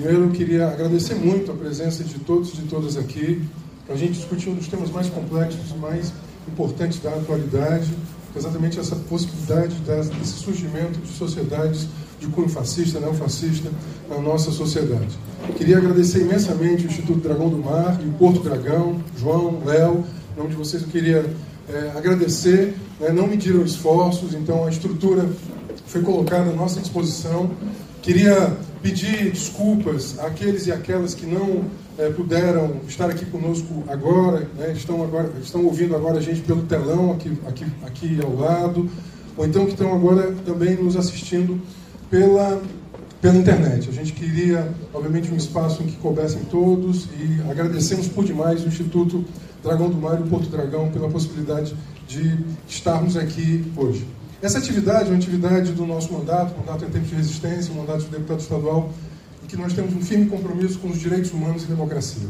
Primeiro, eu queria agradecer muito a presença de todos e de todas aqui, para a gente discutir um dos temas mais complexos e mais importantes da atualidade, exatamente essa possibilidade desse surgimento de sociedades de cunho fascista, neofascista na nossa sociedade. Queria agradecer imensamente o Instituto Dragão do Mar e o Porto Dragão, João, Léo, em nome de vocês eu queria é, agradecer, né, não mediram esforços, então a estrutura foi colocada à nossa disposição. Queria pedir desculpas àqueles e aquelas que não é, puderam estar aqui conosco agora, né, estão, agora, estão ouvindo agora a gente pelo telão aqui, aqui, aqui ao lado, ou então que estão agora também nos assistindo pela, pela internet. A gente queria, obviamente, um espaço em que coubessem todos e agradecemos por demais o Instituto Dragão do Mar e o Porto Dragão pela possibilidade de estarmos aqui hoje. Essa atividade é uma atividade do nosso mandato, mandato em tempo de resistência, mandato de deputado estadual, em que nós temos um firme compromisso com os direitos humanos e democracia.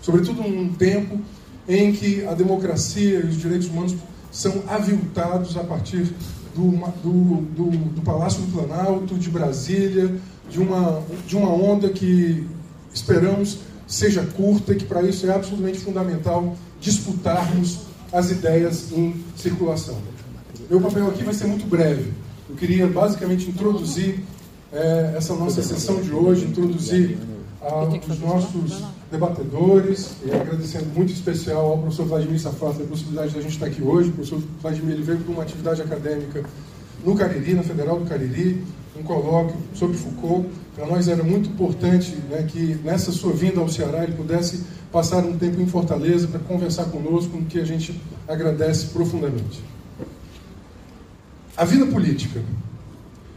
Sobretudo num tempo em que a democracia e os direitos humanos são aviltados a partir do, do, do, do Palácio do Planalto, de Brasília, de uma, de uma onda que esperamos seja curta e que para isso é absolutamente fundamental disputarmos as ideias em circulação. Meu papel aqui vai ser muito breve. Eu queria basicamente introduzir é, essa nossa sessão de hoje, introduzir ah, os nossos debatedores, e agradecendo muito especial ao professor Vladimir Safata a possibilidade de a gente estar aqui hoje. O professor Vladimir ele veio para uma atividade acadêmica no Cariri, na Federal do Cariri, um colóquio sobre Foucault. Para nós era muito importante né, que nessa sua vinda ao Ceará ele pudesse passar um tempo em Fortaleza para conversar conosco, no que a gente agradece profundamente. A vida política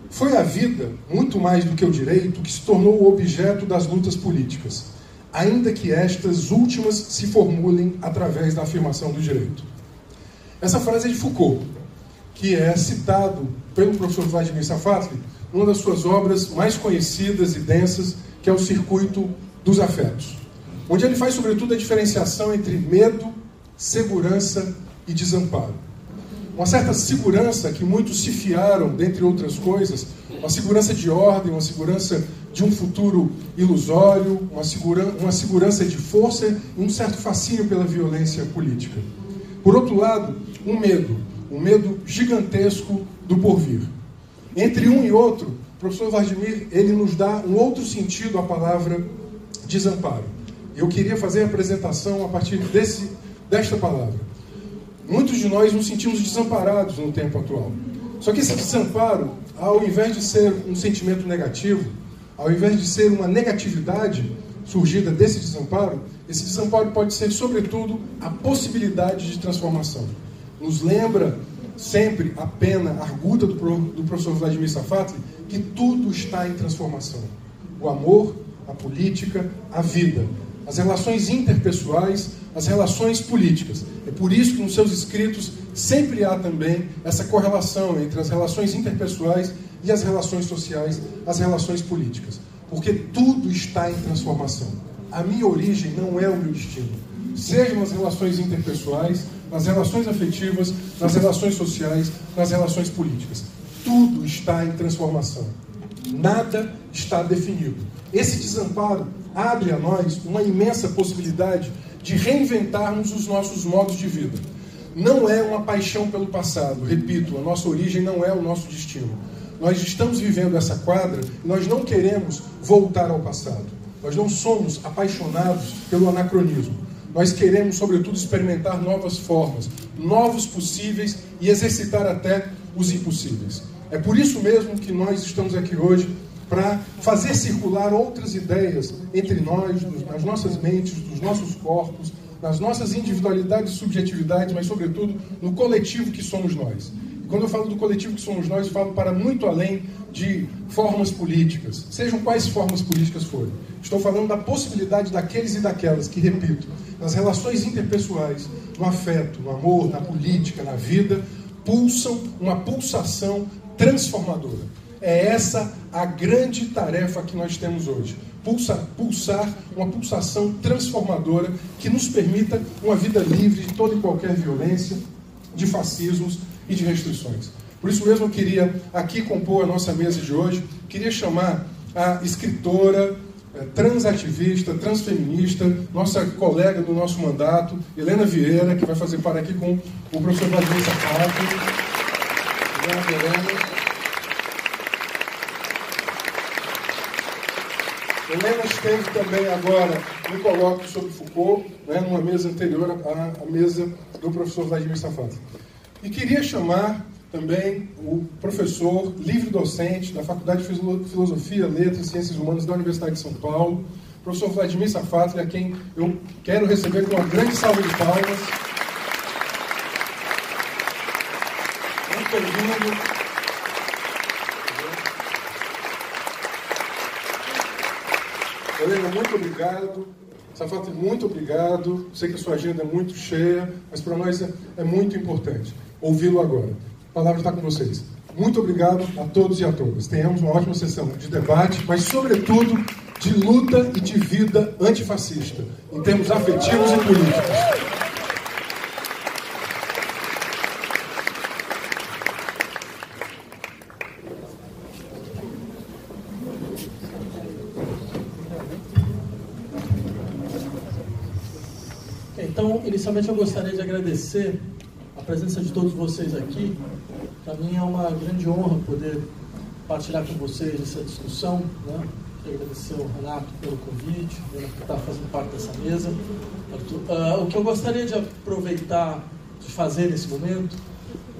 foi a vida, muito mais do que o direito, que se tornou o objeto das lutas políticas, ainda que estas últimas se formulem através da afirmação do direito. Essa frase é de Foucault, que é citado pelo professor Vladimir Safatli numa das suas obras mais conhecidas e densas, que é o Circuito dos Afetos, onde ele faz, sobretudo, a diferenciação entre medo, segurança e desamparo. Uma certa segurança que muitos se fiaram, dentre outras coisas, uma segurança de ordem, uma segurança de um futuro ilusório, uma, segura, uma segurança de força e um certo fascínio pela violência política. Por outro lado, um medo, um medo gigantesco do porvir. Entre um e outro, o professor Vladimir ele nos dá um outro sentido à palavra desamparo. Eu queria fazer a apresentação a partir desse, desta palavra. Muitos de nós nos sentimos desamparados no tempo atual. Só que esse desamparo, ao invés de ser um sentimento negativo, ao invés de ser uma negatividade surgida desse desamparo, esse desamparo pode ser, sobretudo, a possibilidade de transformação. Nos lembra sempre a pena arguda do, do professor Vladimir Safatli que tudo está em transformação. O amor, a política, a vida, as relações interpessoais, as relações políticas. É por isso que nos seus escritos sempre há também essa correlação entre as relações interpessoais e as relações sociais, as relações políticas. Porque tudo está em transformação. A minha origem não é o meu destino. Seja nas relações interpessoais, nas relações afetivas, nas relações sociais, nas relações políticas. Tudo está em transformação. Nada está definido. Esse desamparo abre a nós uma imensa possibilidade de reinventarmos os nossos modos de vida. Não é uma paixão pelo passado, repito, a nossa origem não é o nosso destino. Nós estamos vivendo essa quadra e nós não queremos voltar ao passado. Nós não somos apaixonados pelo anacronismo. Nós queremos, sobretudo, experimentar novas formas, novos possíveis e exercitar até os impossíveis. É por isso mesmo que nós estamos aqui hoje para fazer circular outras ideias entre nós, nas nossas mentes, nos nossos corpos, nas nossas individualidades e subjetividades, mas, sobretudo, no coletivo que somos nós. E quando eu falo do coletivo que somos nós, falo para muito além de formas políticas, sejam quais formas políticas forem. Estou falando da possibilidade daqueles e daquelas que, repito, nas relações interpessoais, no afeto, no amor, na política, na vida, pulsam uma pulsação transformadora. É essa a grande tarefa que nós temos hoje. Pulsar, pulsar uma pulsação transformadora que nos permita uma vida livre de toda e qualquer violência, de fascismos e de restrições. Por isso mesmo eu queria aqui compor a nossa mesa de hoje, queria chamar a escritora, é, transativista, transfeminista, nossa colega do nosso mandato, Helena Vieira, que vai fazer par aqui com o professor Vladimir Sapato. Obrigado, Helena. Helena esteve também agora no colóquio sobre Foucault, né, numa mesa anterior à, à mesa do professor Vladimir Safato. E queria chamar também o professor livre-docente da Faculdade de Filosofia, Letras e Ciências Humanas da Universidade de São Paulo, professor Vladimir Safatli, a quem eu quero receber com uma grande salva de palmas. Bem-vindo. Helena, muito obrigado. Safatli, muito obrigado. Sei que a sua agenda é muito cheia, mas para nós é, é muito importante ouvi-lo agora. A palavra está com vocês. Muito obrigado a todos e a todas. Tenhamos uma ótima sessão de debate, mas, sobretudo, de luta e de vida antifascista, em termos afetivos e políticos. Então, inicialmente eu gostaria de agradecer a presença de todos vocês aqui para mim é uma grande honra poder partilhar com vocês essa discussão. Né? Quero agradecer ao Renato pelo convite, por estar fazendo parte dessa mesa. Uh, o que eu gostaria de aproveitar, de fazer nesse momento,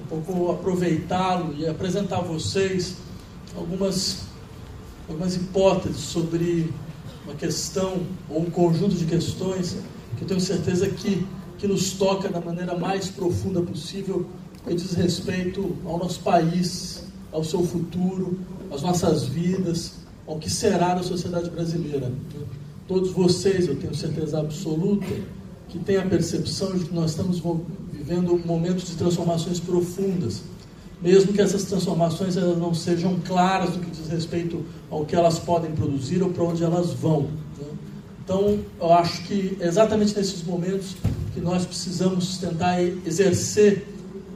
um pouco aproveitá-lo e apresentar a vocês algumas, algumas hipóteses sobre uma questão ou um conjunto de questões que eu tenho certeza que, que nos toca da maneira mais profunda possível que diz respeito ao nosso país, ao seu futuro, às nossas vidas, ao que será da sociedade brasileira. Todos vocês, eu tenho certeza absoluta, que têm a percepção de que nós estamos vivendo momentos de transformações profundas, mesmo que essas transformações elas não sejam claras no que diz respeito ao que elas podem produzir ou para onde elas vão. Então, eu acho que exatamente nesses momentos que nós precisamos tentar exercer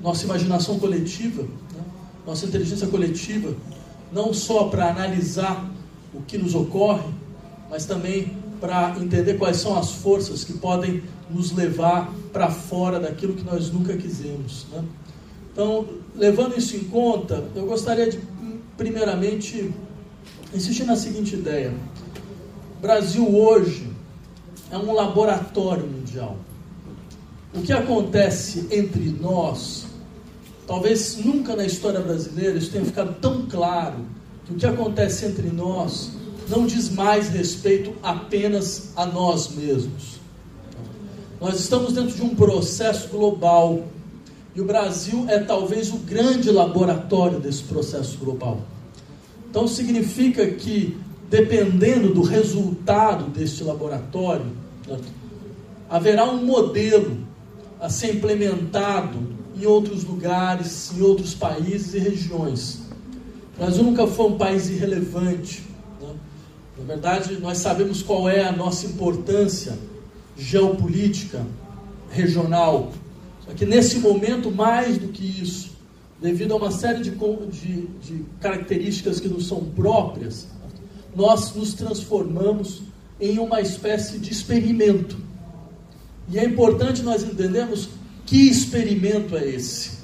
nossa imaginação coletiva, né? nossa inteligência coletiva, não só para analisar o que nos ocorre, mas também para entender quais são as forças que podem nos levar para fora daquilo que nós nunca quisemos. Né? Então, levando isso em conta, eu gostaria de, primeiramente, insistir na seguinte ideia: o Brasil hoje é um laboratório mundial. O que acontece entre nós Talvez nunca na história brasileira isso tenha ficado tão claro que o que acontece entre nós não diz mais respeito apenas a nós mesmos. Nós estamos dentro de um processo global e o Brasil é talvez o grande laboratório desse processo global. Então significa que, dependendo do resultado deste laboratório, haverá um modelo a ser implementado em outros lugares, em outros países e regiões. O Brasil nunca foi um país irrelevante. Né? Na verdade, nós sabemos qual é a nossa importância geopolítica regional. Só que nesse momento, mais do que isso, devido a uma série de, de, de características que nos são próprias, nós nos transformamos em uma espécie de experimento. E é importante nós entendermos que experimento é esse?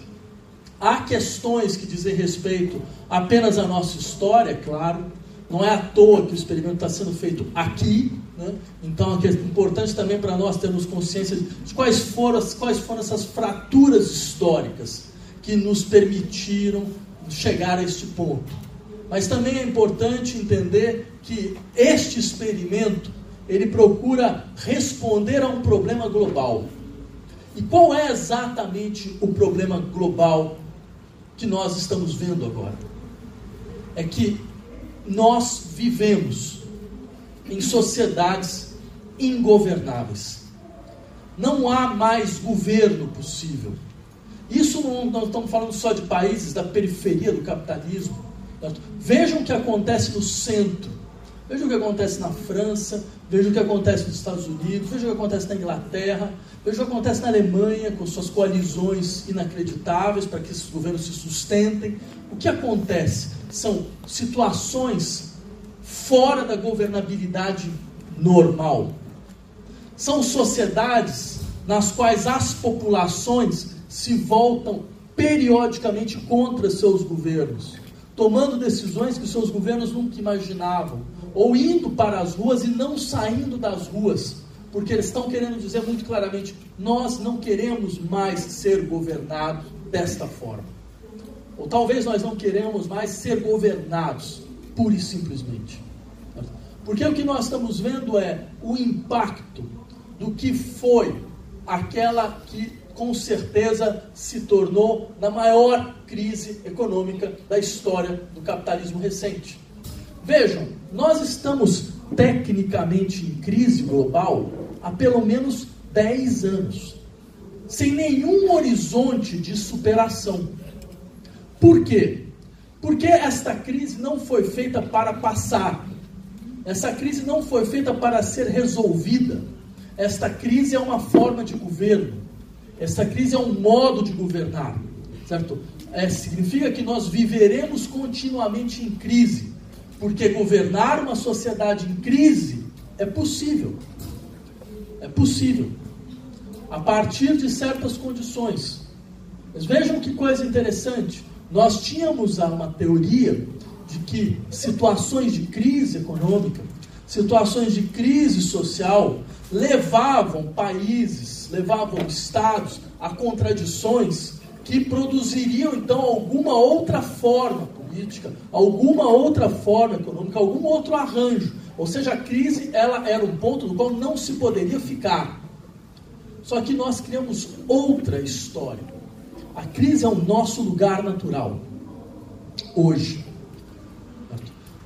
Há questões que dizem respeito apenas à nossa história, claro. Não é à toa que o experimento está sendo feito aqui. Né? Então é importante também para nós termos consciência de quais foram, quais foram essas fraturas históricas que nos permitiram chegar a este ponto. Mas também é importante entender que este experimento ele procura responder a um problema global. E qual é exatamente o problema global que nós estamos vendo agora? É que nós vivemos em sociedades ingovernáveis. Não há mais governo possível. Isso não, não estamos falando só de países da periferia do capitalismo. Vejam o que acontece no centro. Vejam o que acontece na França, vejam o que acontece nos Estados Unidos, vejam o que acontece na Inglaterra, Veja o que acontece na Alemanha, com suas coalizões inacreditáveis para que esses governos se sustentem. O que acontece? São situações fora da governabilidade normal. São sociedades nas quais as populações se voltam periodicamente contra seus governos, tomando decisões que seus governos nunca imaginavam, ou indo para as ruas e não saindo das ruas, porque eles estão querendo dizer muito claramente: nós não queremos mais ser governados desta forma. Ou talvez nós não queremos mais ser governados, pura e simplesmente. Porque o que nós estamos vendo é o impacto do que foi aquela que com certeza se tornou na maior crise econômica da história do capitalismo recente. Vejam, nós estamos tecnicamente em crise global há pelo menos 10 anos, sem nenhum horizonte de superação. Por quê? Porque esta crise não foi feita para passar, essa crise não foi feita para ser resolvida. Esta crise é uma forma de governo. Esta crise é um modo de governar, certo? É, significa que nós viveremos continuamente em crise, porque governar uma sociedade em crise é possível. É possível. A partir de certas condições. Mas vejam que coisa interessante. Nós tínhamos uma teoria de que situações de crise econômica, situações de crise social, levavam países, levavam estados a contradições que produziriam então alguma outra forma política, alguma outra forma econômica, algum outro arranjo. Ou seja, a crise ela era um ponto no qual não se poderia ficar. Só que nós criamos outra história. A crise é o nosso lugar natural. Hoje,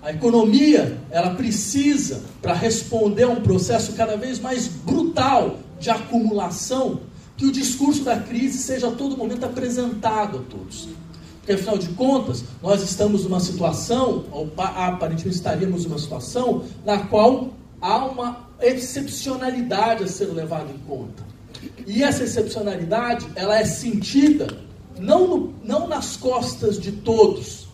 a economia, ela precisa, para responder a um processo cada vez mais brutal de acumulação, que o discurso da crise seja a todo momento apresentado a todos. Porque, afinal de contas, nós estamos numa situação, ou aparentemente estaríamos numa situação, na qual há uma excepcionalidade a ser levada em conta. E essa excepcionalidade, ela é sentida não, no, não nas costas de todos,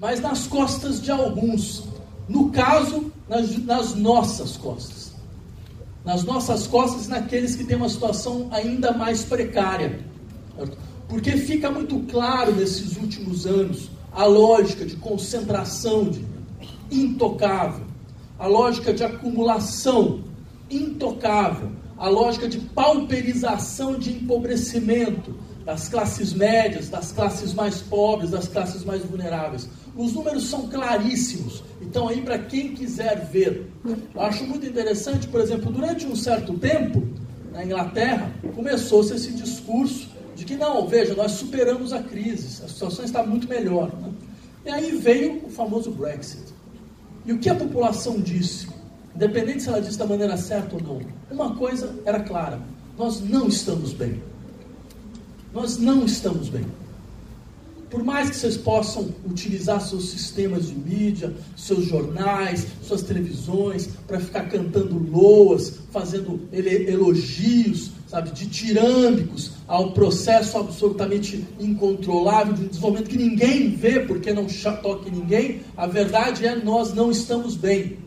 mas nas costas de alguns. No caso, nas, nas nossas costas. Nas nossas costas, naqueles que têm uma situação ainda mais precária. Porque fica muito claro nesses últimos anos a lógica de concentração de intocável, a lógica de acumulação intocável, a lógica de pauperização, de empobrecimento das classes médias, das classes mais pobres, das classes mais vulneráveis. Os números são claríssimos. Então, aí, para quem quiser ver, eu acho muito interessante, por exemplo, durante um certo tempo, na Inglaterra, começou-se esse discurso de que, não, veja, nós superamos a crise, a situação está muito melhor. Né? E aí veio o famoso Brexit. E o que a população disse, independente se ela disse da maneira certa ou não, uma coisa era clara: nós não estamos bem. Nós não estamos bem. Por mais que vocês possam utilizar seus sistemas de mídia, seus jornais, suas televisões, para ficar cantando loas, fazendo elogios, sabe, de tirâmbicos ao processo absolutamente incontrolável de um desenvolvimento que ninguém vê porque não toque ninguém, a verdade é nós não estamos bem.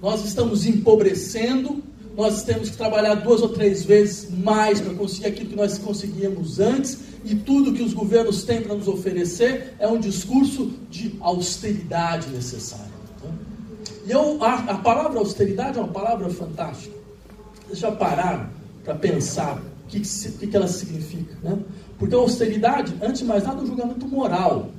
Nós estamos empobrecendo, nós temos que trabalhar duas ou três vezes mais para conseguir aquilo que nós conseguíamos antes, e tudo que os governos têm para nos oferecer é um discurso de austeridade necessária. Tá? E eu, a, a, palavra austeridade é uma palavra fantástica. Vocês já pararam para pensar o que, que, que ela significa? Né? Porque a austeridade, antes de mais nada, é um julgamento moral.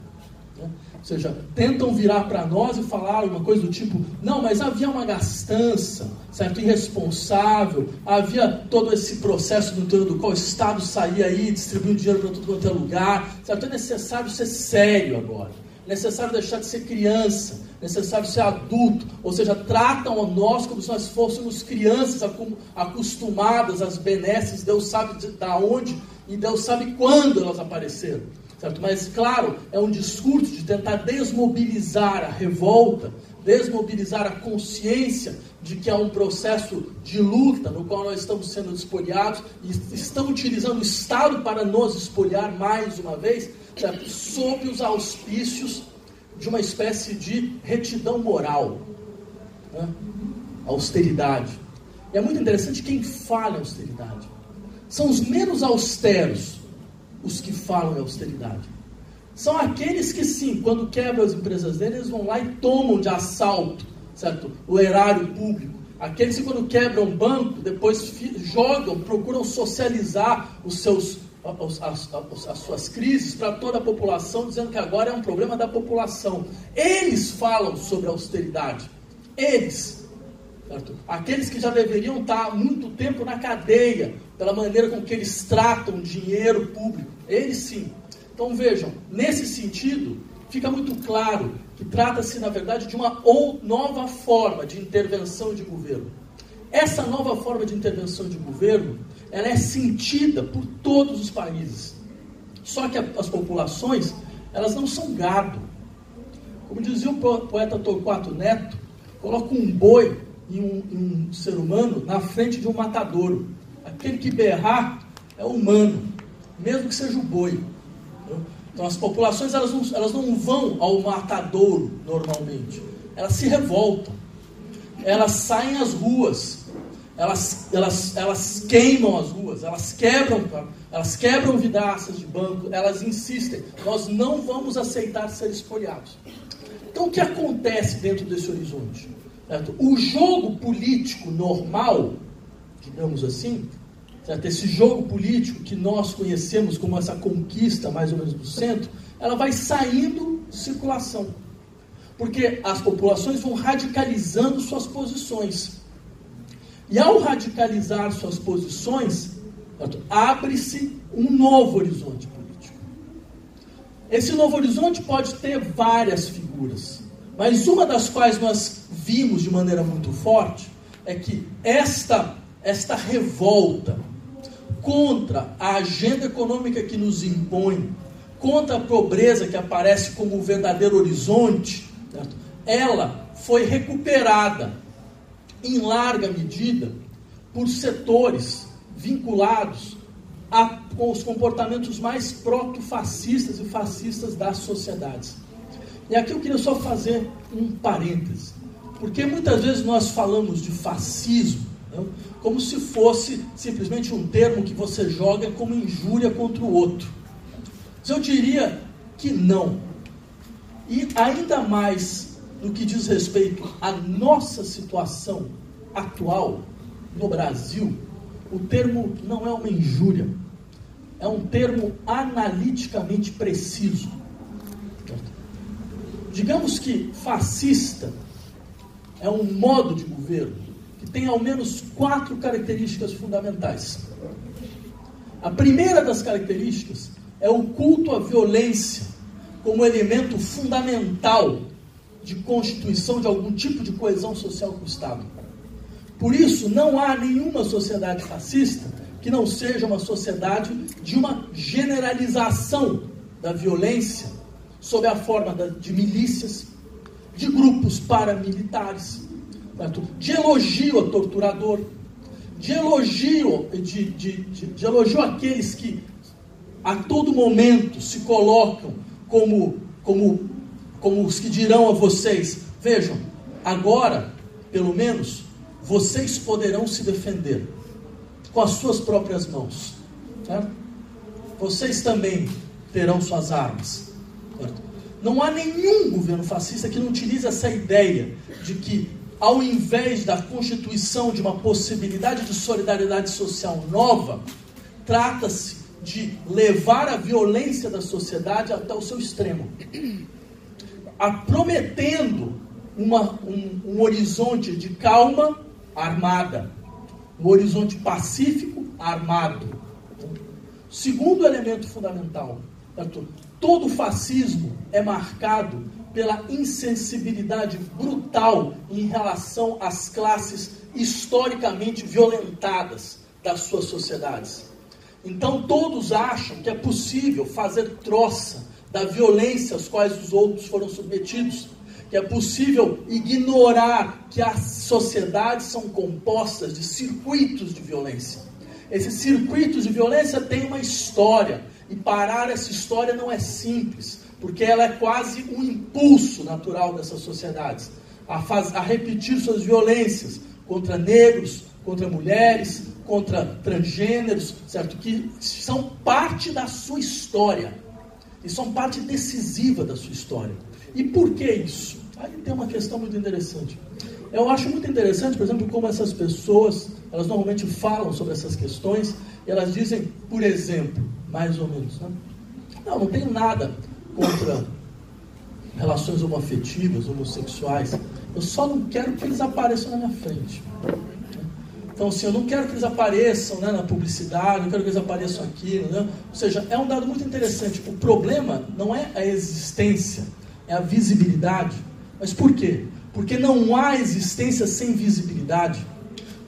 Ou seja, tentam virar para nós e falar uma coisa do tipo: não, mas havia uma gastança, certo? Irresponsável, havia todo esse processo no entorno do qual o Estado saía aí distribuindo dinheiro para tudo quanto é lugar, certo? É necessário ser sério agora, é necessário deixar de ser criança, é necessário ser adulto, ou seja, tratam a nós como se nós fôssemos crianças acostumadas às benesses, Deus sabe de, de onde e Deus sabe quando elas apareceram. Certo? Mas, claro, é um discurso de tentar desmobilizar a revolta, desmobilizar a consciência de que há um processo de luta no qual nós estamos sendo espoliados e estão utilizando o Estado para nos espoliar mais uma vez, certo? sob os auspícios de uma espécie de retidão moral, né? austeridade. E é muito interessante quem fala austeridade. São os menos austeros os que falam em austeridade. São aqueles que, sim, quando quebram as empresas deles, vão lá e tomam de assalto certo? o erário público. Aqueles que, quando quebram um banco, depois jogam, procuram socializar os seus, as, as, as suas crises para toda a população, dizendo que agora é um problema da população. Eles falam sobre austeridade. Eles. Aqueles que já deveriam estar há muito tempo na cadeia, pela maneira com que eles tratam dinheiro público. Eles sim. Então vejam, nesse sentido, fica muito claro que trata-se, na verdade, de uma ou nova forma de intervenção de governo. Essa nova forma de intervenção de governo, ela é sentida por todos os países. Só que as populações, elas não são gado. Como dizia o poeta Torquato Neto, coloca um boi e um, um ser humano na frente de um matadouro. Aquele que berrar é humano, mesmo que seja o boi. Então as populações elas não, elas não vão ao matadouro normalmente, elas se revoltam, elas saem às ruas, elas, elas, elas queimam as ruas, elas quebram, elas quebram vidraças de banco, elas insistem, nós não vamos aceitar ser espoliados. Então o que acontece dentro desse horizonte? Certo? O jogo político normal, digamos assim, certo? esse jogo político que nós conhecemos como essa conquista mais ou menos do centro, ela vai saindo de circulação. Porque as populações vão radicalizando suas posições. E ao radicalizar suas posições, abre-se um novo horizonte político. Esse novo horizonte pode ter várias figuras, mas uma das quais nós vimos de maneira muito forte é que esta, esta revolta contra a agenda econômica que nos impõe, contra a pobreza que aparece como o verdadeiro horizonte, certo? ela foi recuperada em larga medida por setores vinculados a, com os comportamentos mais proto-fascistas e fascistas das sociedades. E aqui eu queria só fazer um parêntese. Porque muitas vezes nós falamos de fascismo não? como se fosse simplesmente um termo que você joga como injúria contra o outro. Mas eu diria que não. E ainda mais no que diz respeito à nossa situação atual no Brasil, o termo não é uma injúria, é um termo analiticamente preciso. Digamos que fascista é um modo de governo que tem ao menos quatro características fundamentais. A primeira das características é o culto à violência como elemento fundamental de constituição de algum tipo de coesão social com o Estado. Por isso, não há nenhuma sociedade fascista que não seja uma sociedade de uma generalização da violência sob a forma de milícias, de grupos paramilitares, certo? de elogio a torturador, de elogio, de, de, de, de elogio àqueles que a todo momento se colocam como, como, como os que dirão a vocês: vejam, agora, pelo menos, vocês poderão se defender com as suas próprias mãos. Vocês também terão suas armas. Não há nenhum governo fascista que não utilize essa ideia de que, ao invés da constituição de uma possibilidade de solidariedade social nova, trata-se de levar a violência da sociedade até o seu extremo, prometendo uma, um, um horizonte de calma armada, um horizonte pacífico armado. Segundo elemento fundamental, todo fascismo é marcado pela insensibilidade brutal em relação às classes historicamente violentadas das suas sociedades. Então todos acham que é possível fazer troça da violência às quais os outros foram submetidos, que é possível ignorar que as sociedades são compostas de circuitos de violência. Esses circuitos de violência têm uma história, E parar essa história não é simples, porque ela é quase um impulso natural dessas sociedades a, faz, a repetir suas violências contra negros, contra mulheres, contra transgêneros, certo? Que são parte da sua história e são parte decisiva da sua história. E por que isso? Aí tem uma questão muito interessante. Eu acho muito interessante, por exemplo, como essas pessoas, elas normalmente falam sobre essas questões, e elas dizem, por exemplo, mais ou menos, né? não, não tenho nada contra relações homoafetivas, homossexuais, eu só não quero que eles apareçam na minha frente. Então, assim, eu não quero que eles apareçam né, na publicidade, não quero que eles apareçam aqui. Né? Ou seja, é um dado muito interessante. O problema não é a existência, é a visibilidade. Mas por quê? Porque não há existência sem visibilidade.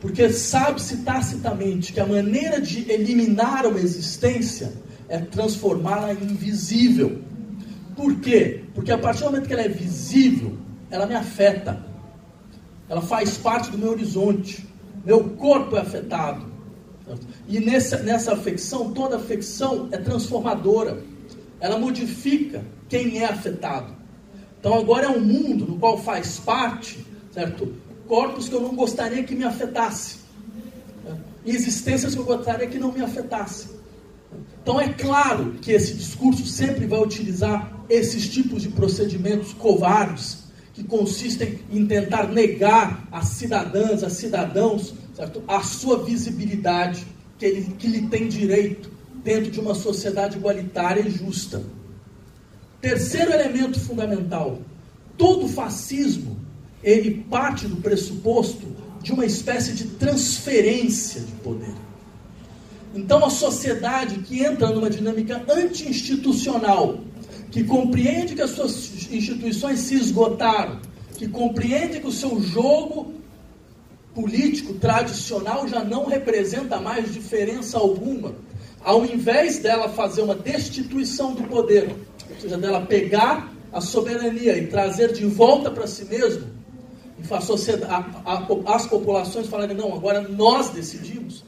Porque sabe-se tacitamente que a maneira de eliminar uma existência é transformá-la em invisível. Por quê? Porque a partir do momento que ela é visível, ela me afeta. Ela faz parte do meu horizonte. Meu corpo é afetado. E nessa, nessa afecção, toda afecção é transformadora. Ela modifica quem é afetado. Então agora é um mundo no qual faz parte, certo? Corpos que eu não gostaria que me afetasse. Existências que eu gostaria que não me afetasse. Então é claro que esse discurso sempre vai utilizar esses tipos de procedimentos covardes que consistem em tentar negar às cidadãs, a cidadãos, certo? a sua visibilidade que, ele, que lhe tem direito dentro de uma sociedade igualitária e justa. Terceiro elemento fundamental: todo fascismo ele parte do pressuposto de uma espécie de transferência de poder. Então, a sociedade que entra numa dinâmica anti-institucional, que compreende que as suas instituições se esgotaram, que compreende que o seu jogo político tradicional já não representa mais diferença alguma, ao invés dela fazer uma destituição do poder, ou seja, dela pegar a soberania e trazer de volta para si mesmo, a, a, as populações falarem, não, agora nós decidimos,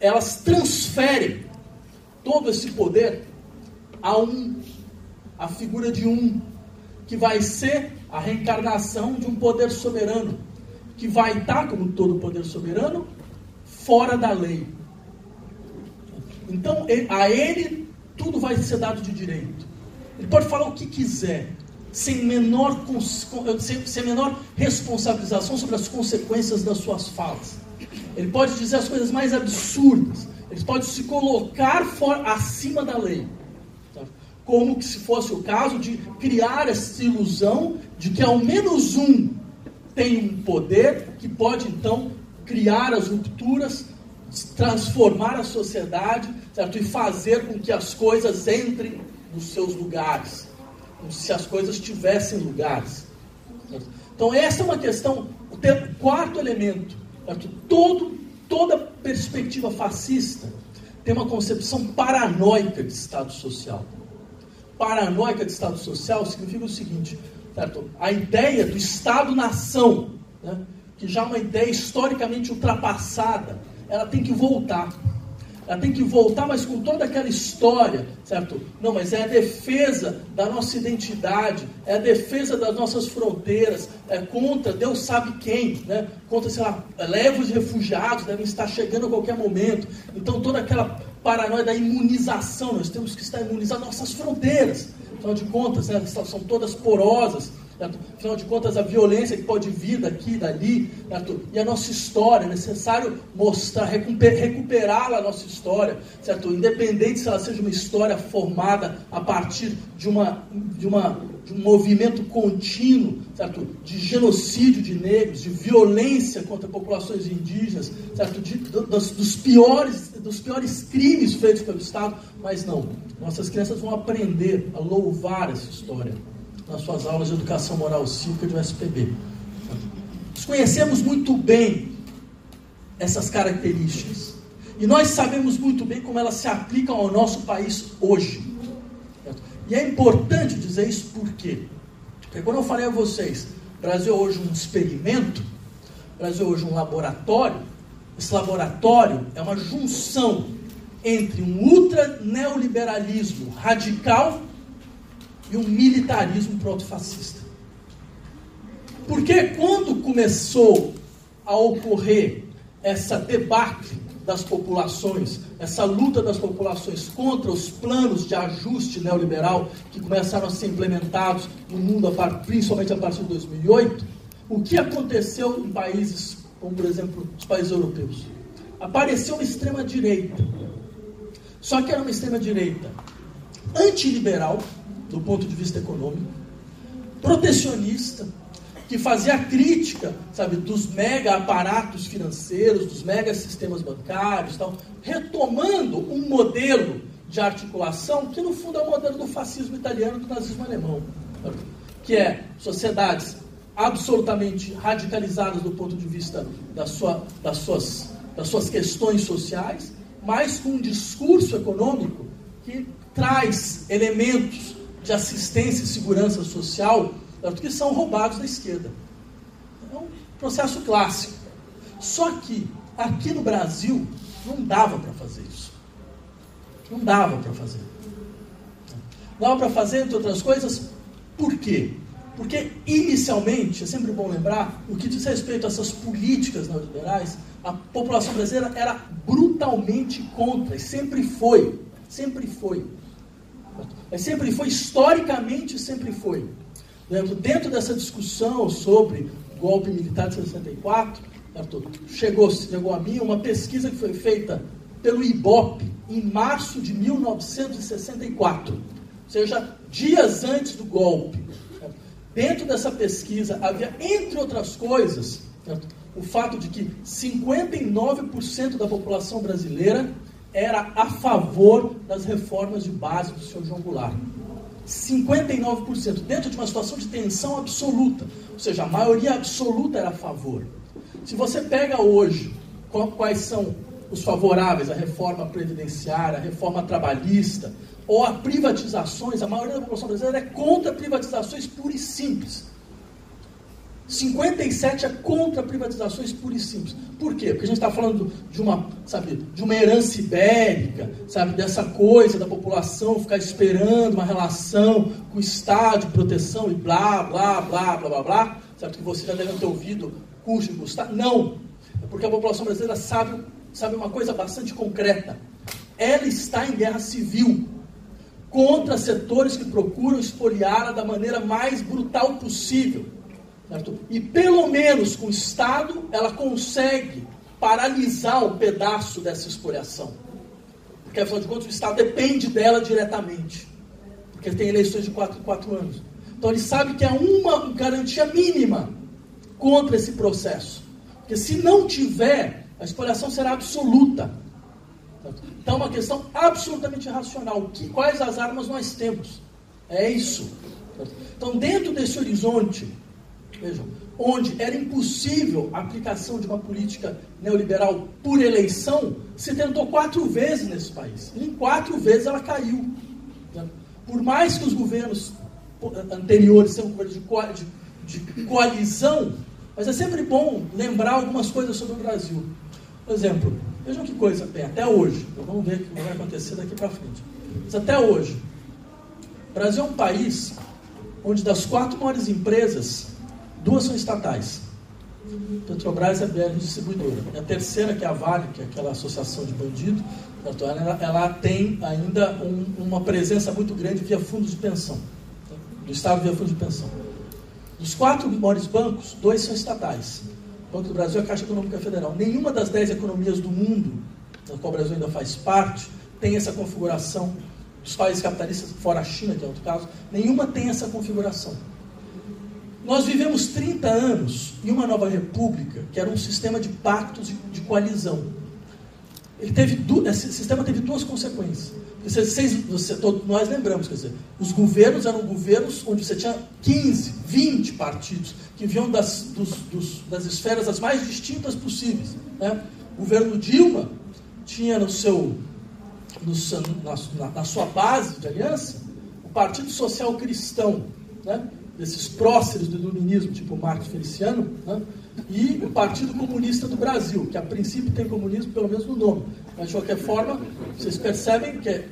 elas transferem todo esse poder a um a figura de um, que vai ser a reencarnação de um poder soberano, que vai estar, como todo poder soberano, fora da lei. Então, a ele tudo vai ser dado de direito. Ele pode falar o que quiser, sem menor, sem, sem menor responsabilização sobre as consequências das suas falas. Ele pode dizer as coisas mais absurdas. Ele pode se colocar for, acima da lei como que se fosse o caso de criar essa ilusão de que ao menos um tem um poder que pode então criar as rupturas, transformar a sociedade, certo? E fazer com que as coisas entrem nos seus lugares, como se as coisas tivessem lugares. Então essa é uma questão, o quarto elemento, certo? Todo, toda perspectiva fascista tem uma concepção paranoica de Estado social paranoica de Estado social significa o seguinte: certo? a ideia do Estado-nação, né, que já é uma ideia historicamente ultrapassada, ela tem que voltar. Ela tem que voltar, mas com toda aquela história, certo? Não, mas é a defesa da nossa identidade, é a defesa das nossas fronteiras, é contra Deus sabe quem, né? Contra, sei lá, leva os refugiados, devem estar chegando a qualquer momento. Então, toda aquela paranoia da imunização, nós temos que estar imunizando nossas fronteiras. Afinal de contas, né, são todas porosas. Certo? Afinal de contas, a violência que pode vir daqui dali, certo? e a nossa história, é necessário mostrar, recuperar a nossa história, certo? independente se ela seja uma história formada a partir de, uma, de, uma, de um movimento contínuo certo? de genocídio de negros, de violência contra populações indígenas, certo? De, dos, dos, piores, dos piores crimes feitos pelo Estado, mas não, nossas crianças vão aprender a louvar essa história nas suas aulas de educação moral cívica de USPB. Nós conhecemos muito bem essas características. E nós sabemos muito bem como elas se aplicam ao nosso país hoje. E é importante dizer isso por quê? Porque quando eu falei a vocês, Brasil é hoje um experimento, Brasil é hoje um laboratório, esse laboratório é uma junção entre um ultra neoliberalismo radical e um militarismo proto-fascista. Porque quando começou a ocorrer essa debacle das populações, essa luta das populações contra os planos de ajuste neoliberal que começaram a ser implementados no mundo, principalmente a partir de 2008, o que aconteceu em países como, por exemplo, os países europeus? Apareceu uma extrema-direita. Só que era uma extrema-direita antiliberal, do ponto de vista econômico, protecionista, que fazia crítica, sabe, dos mega aparatos financeiros, dos mega sistemas bancários, tal, retomando um modelo de articulação que no fundo é o modelo do fascismo italiano e do nazismo alemão, que é sociedades absolutamente radicalizadas do ponto de vista da sua, das, suas, das suas questões sociais, mas com um discurso econômico que traz elementos de assistência e segurança social que são roubados da esquerda. É um processo clássico. Só que aqui no Brasil não dava para fazer isso. Não dava para fazer. Dava para fazer, entre outras coisas, por quê? Porque, inicialmente, é sempre bom lembrar, no que diz respeito a essas políticas neoliberais, a população brasileira era brutalmente contra, e sempre foi. Sempre foi. Mas sempre foi, historicamente, sempre foi. Dentro dessa discussão sobre golpe militar de 64, chegou, chegou a mim uma pesquisa que foi feita pelo IBOP em março de 1964, ou seja, dias antes do golpe. Dentro dessa pesquisa havia, entre outras coisas, o fato de que 59% da população brasileira era a favor das reformas de base do senhor João Goulart. 59%, dentro de uma situação de tensão absoluta. Ou seja, a maioria absoluta era a favor. Se você pega hoje quais são os favoráveis à reforma previdenciária, à reforma trabalhista, ou a privatizações, a maioria da população brasileira é contra privatizações puras e simples. 57 é contra privatizações puras e simples. Por quê? Porque a gente está falando de uma, sabe, de uma herança ibérica, sabe, dessa coisa da população ficar esperando uma relação com o Estado proteção e blá, blá, blá, blá, blá, blá. Sabe que você já deve ter ouvido custo e custar. Não. É porque a população brasileira sabe, sabe uma coisa bastante concreta. Ela está em guerra civil contra setores que procuram espoliá-la da maneira mais brutal possível Certo? E pelo menos com o Estado, ela consegue paralisar um pedaço dessa expoliação. Porque, afinal de contas, o Estado depende dela diretamente. Porque tem eleições de 4 em 4 anos. Então, ele sabe que é uma garantia mínima contra esse processo. Porque se não tiver, a expoliação será absoluta. Então, é uma questão absolutamente racional. Que, quais as armas nós temos? É isso. Então, dentro desse horizonte Vejam, onde era impossível a aplicação de uma política neoliberal por eleição, se tentou quatro vezes nesse país. E em quatro vezes ela caiu. Por mais que os governos anteriores sejam governos de, de, de coalizão, mas é sempre bom lembrar algumas coisas sobre o Brasil. Por exemplo, vejam que coisa tem, até hoje, então vamos ver o que vai acontecer daqui para frente. Mas até hoje, o Brasil é um país onde das quatro maiores empresas, Duas são estatais. Petrobras é a BR Distribuidora. E a terceira, que é a Vale, que é aquela associação de bandido, ela, ela tem ainda um, uma presença muito grande via fundos de pensão. Do Estado via fundos de pensão. Dos quatro maiores bancos, dois são estatais. O Banco do Brasil e a Caixa Econômica Federal. Nenhuma das dez economias do mundo, da qual o Brasil ainda faz parte, tem essa configuração. Dos países capitalistas, fora a China, que é outro caso, nenhuma tem essa configuração. Nós vivemos 30 anos em uma nova república, que era um sistema de pactos de, de coalizão. Ele teve, esse sistema teve duas consequências. Vocês, você, todos nós lembramos, quer dizer, os governos eram governos onde você tinha 15, 20 partidos que vinham das, dos, dos, das esferas as mais distintas possíveis. Né? O governo Dilma tinha no seu, no, na, na, sua base de aliança o Partido Social Cristão, né? Desses próceres do iluminismo, tipo Marcos Feliciano, né? e o Partido Comunista do Brasil, que a princípio tem comunismo pelo menos no nome. Mas de qualquer forma, vocês percebem que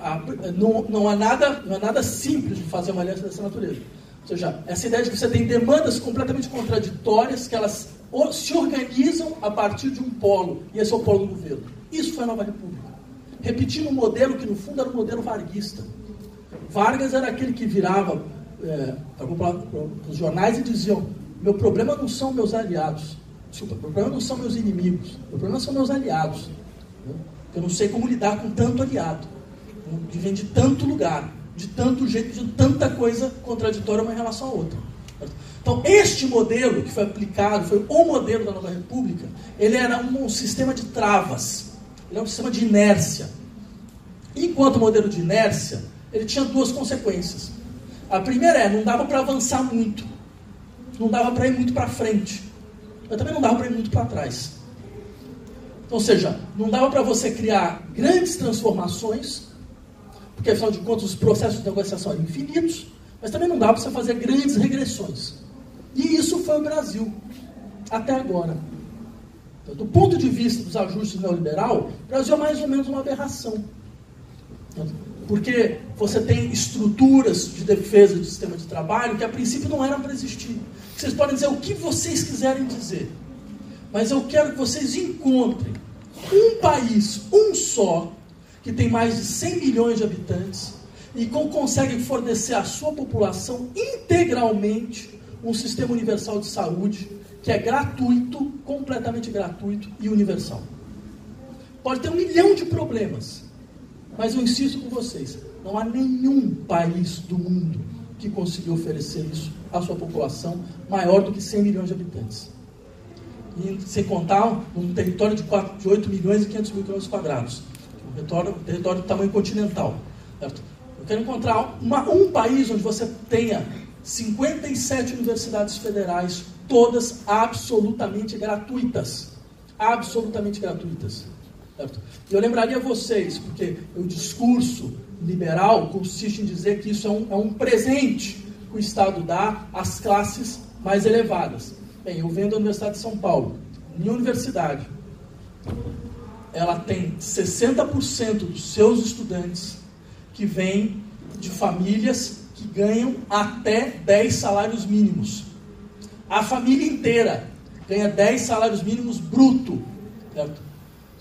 não, não, há nada, não há nada simples de fazer uma aliança dessa natureza. Ou seja, essa ideia de que você tem demandas completamente contraditórias, que elas se organizam a partir de um polo, e esse é o polo do governo. Isso foi a Nova República. Repetindo um modelo que, no fundo, era um modelo varguista. Vargas era aquele que virava é, para os jornais e diziam: meu problema não são meus aliados, desculpa, meu problema não são meus inimigos, meu problema são meus aliados. Eu não sei como lidar com tanto aliado, que vem de tanto lugar, de tanto jeito, de tanta coisa contraditória uma em relação à outra. Então, este modelo que foi aplicado, foi o modelo da Nova República, ele era um, sistema de travas, ele é um sistema de inércia. Enquanto modelo de inércia, ele tinha duas consequências. A primeira é, não dava para avançar muito. Não dava para ir muito para frente. Mas também não dava para ir muito para trás. Ou seja, não dava para você criar grandes transformações, porque afinal de contas os processos de negociação eram infinitos, mas também não dava para você fazer grandes regressões. E isso foi o Brasil, até agora. Então, do ponto de vista dos ajustes neoliberal, o Brasil é mais ou menos uma aberração. Porque você tem estruturas de defesa do sistema de trabalho que a princípio não eram para existir. Vocês podem dizer o que vocês quiserem dizer. Mas eu quero que vocês encontrem um país, um só, que tem mais de 100 milhões de habitantes e que consegue fornecer à sua população integralmente um sistema universal de saúde que é gratuito, completamente gratuito e universal. Pode ter um milhão de problemas, mas eu insisto com vocês: não há nenhum país do mundo que consiga oferecer isso à sua população maior do que 100 milhões de habitantes. E, sem contar um território de, 4, de 8 milhões e 500 mil quilômetros quadrados. Um território, um território de tamanho continental. Certo? Eu quero encontrar uma, um país onde você tenha 57 universidades federais, todas absolutamente gratuitas. Absolutamente gratuitas. Eu lembraria vocês, porque o discurso liberal consiste em dizer que isso é um, é um presente que o Estado dá às classes mais elevadas. Bem, eu venho da Universidade de São Paulo. Minha universidade, ela tem 60% dos seus estudantes que vêm de famílias que ganham até 10 salários mínimos. A família inteira ganha 10 salários mínimos bruto. Certo?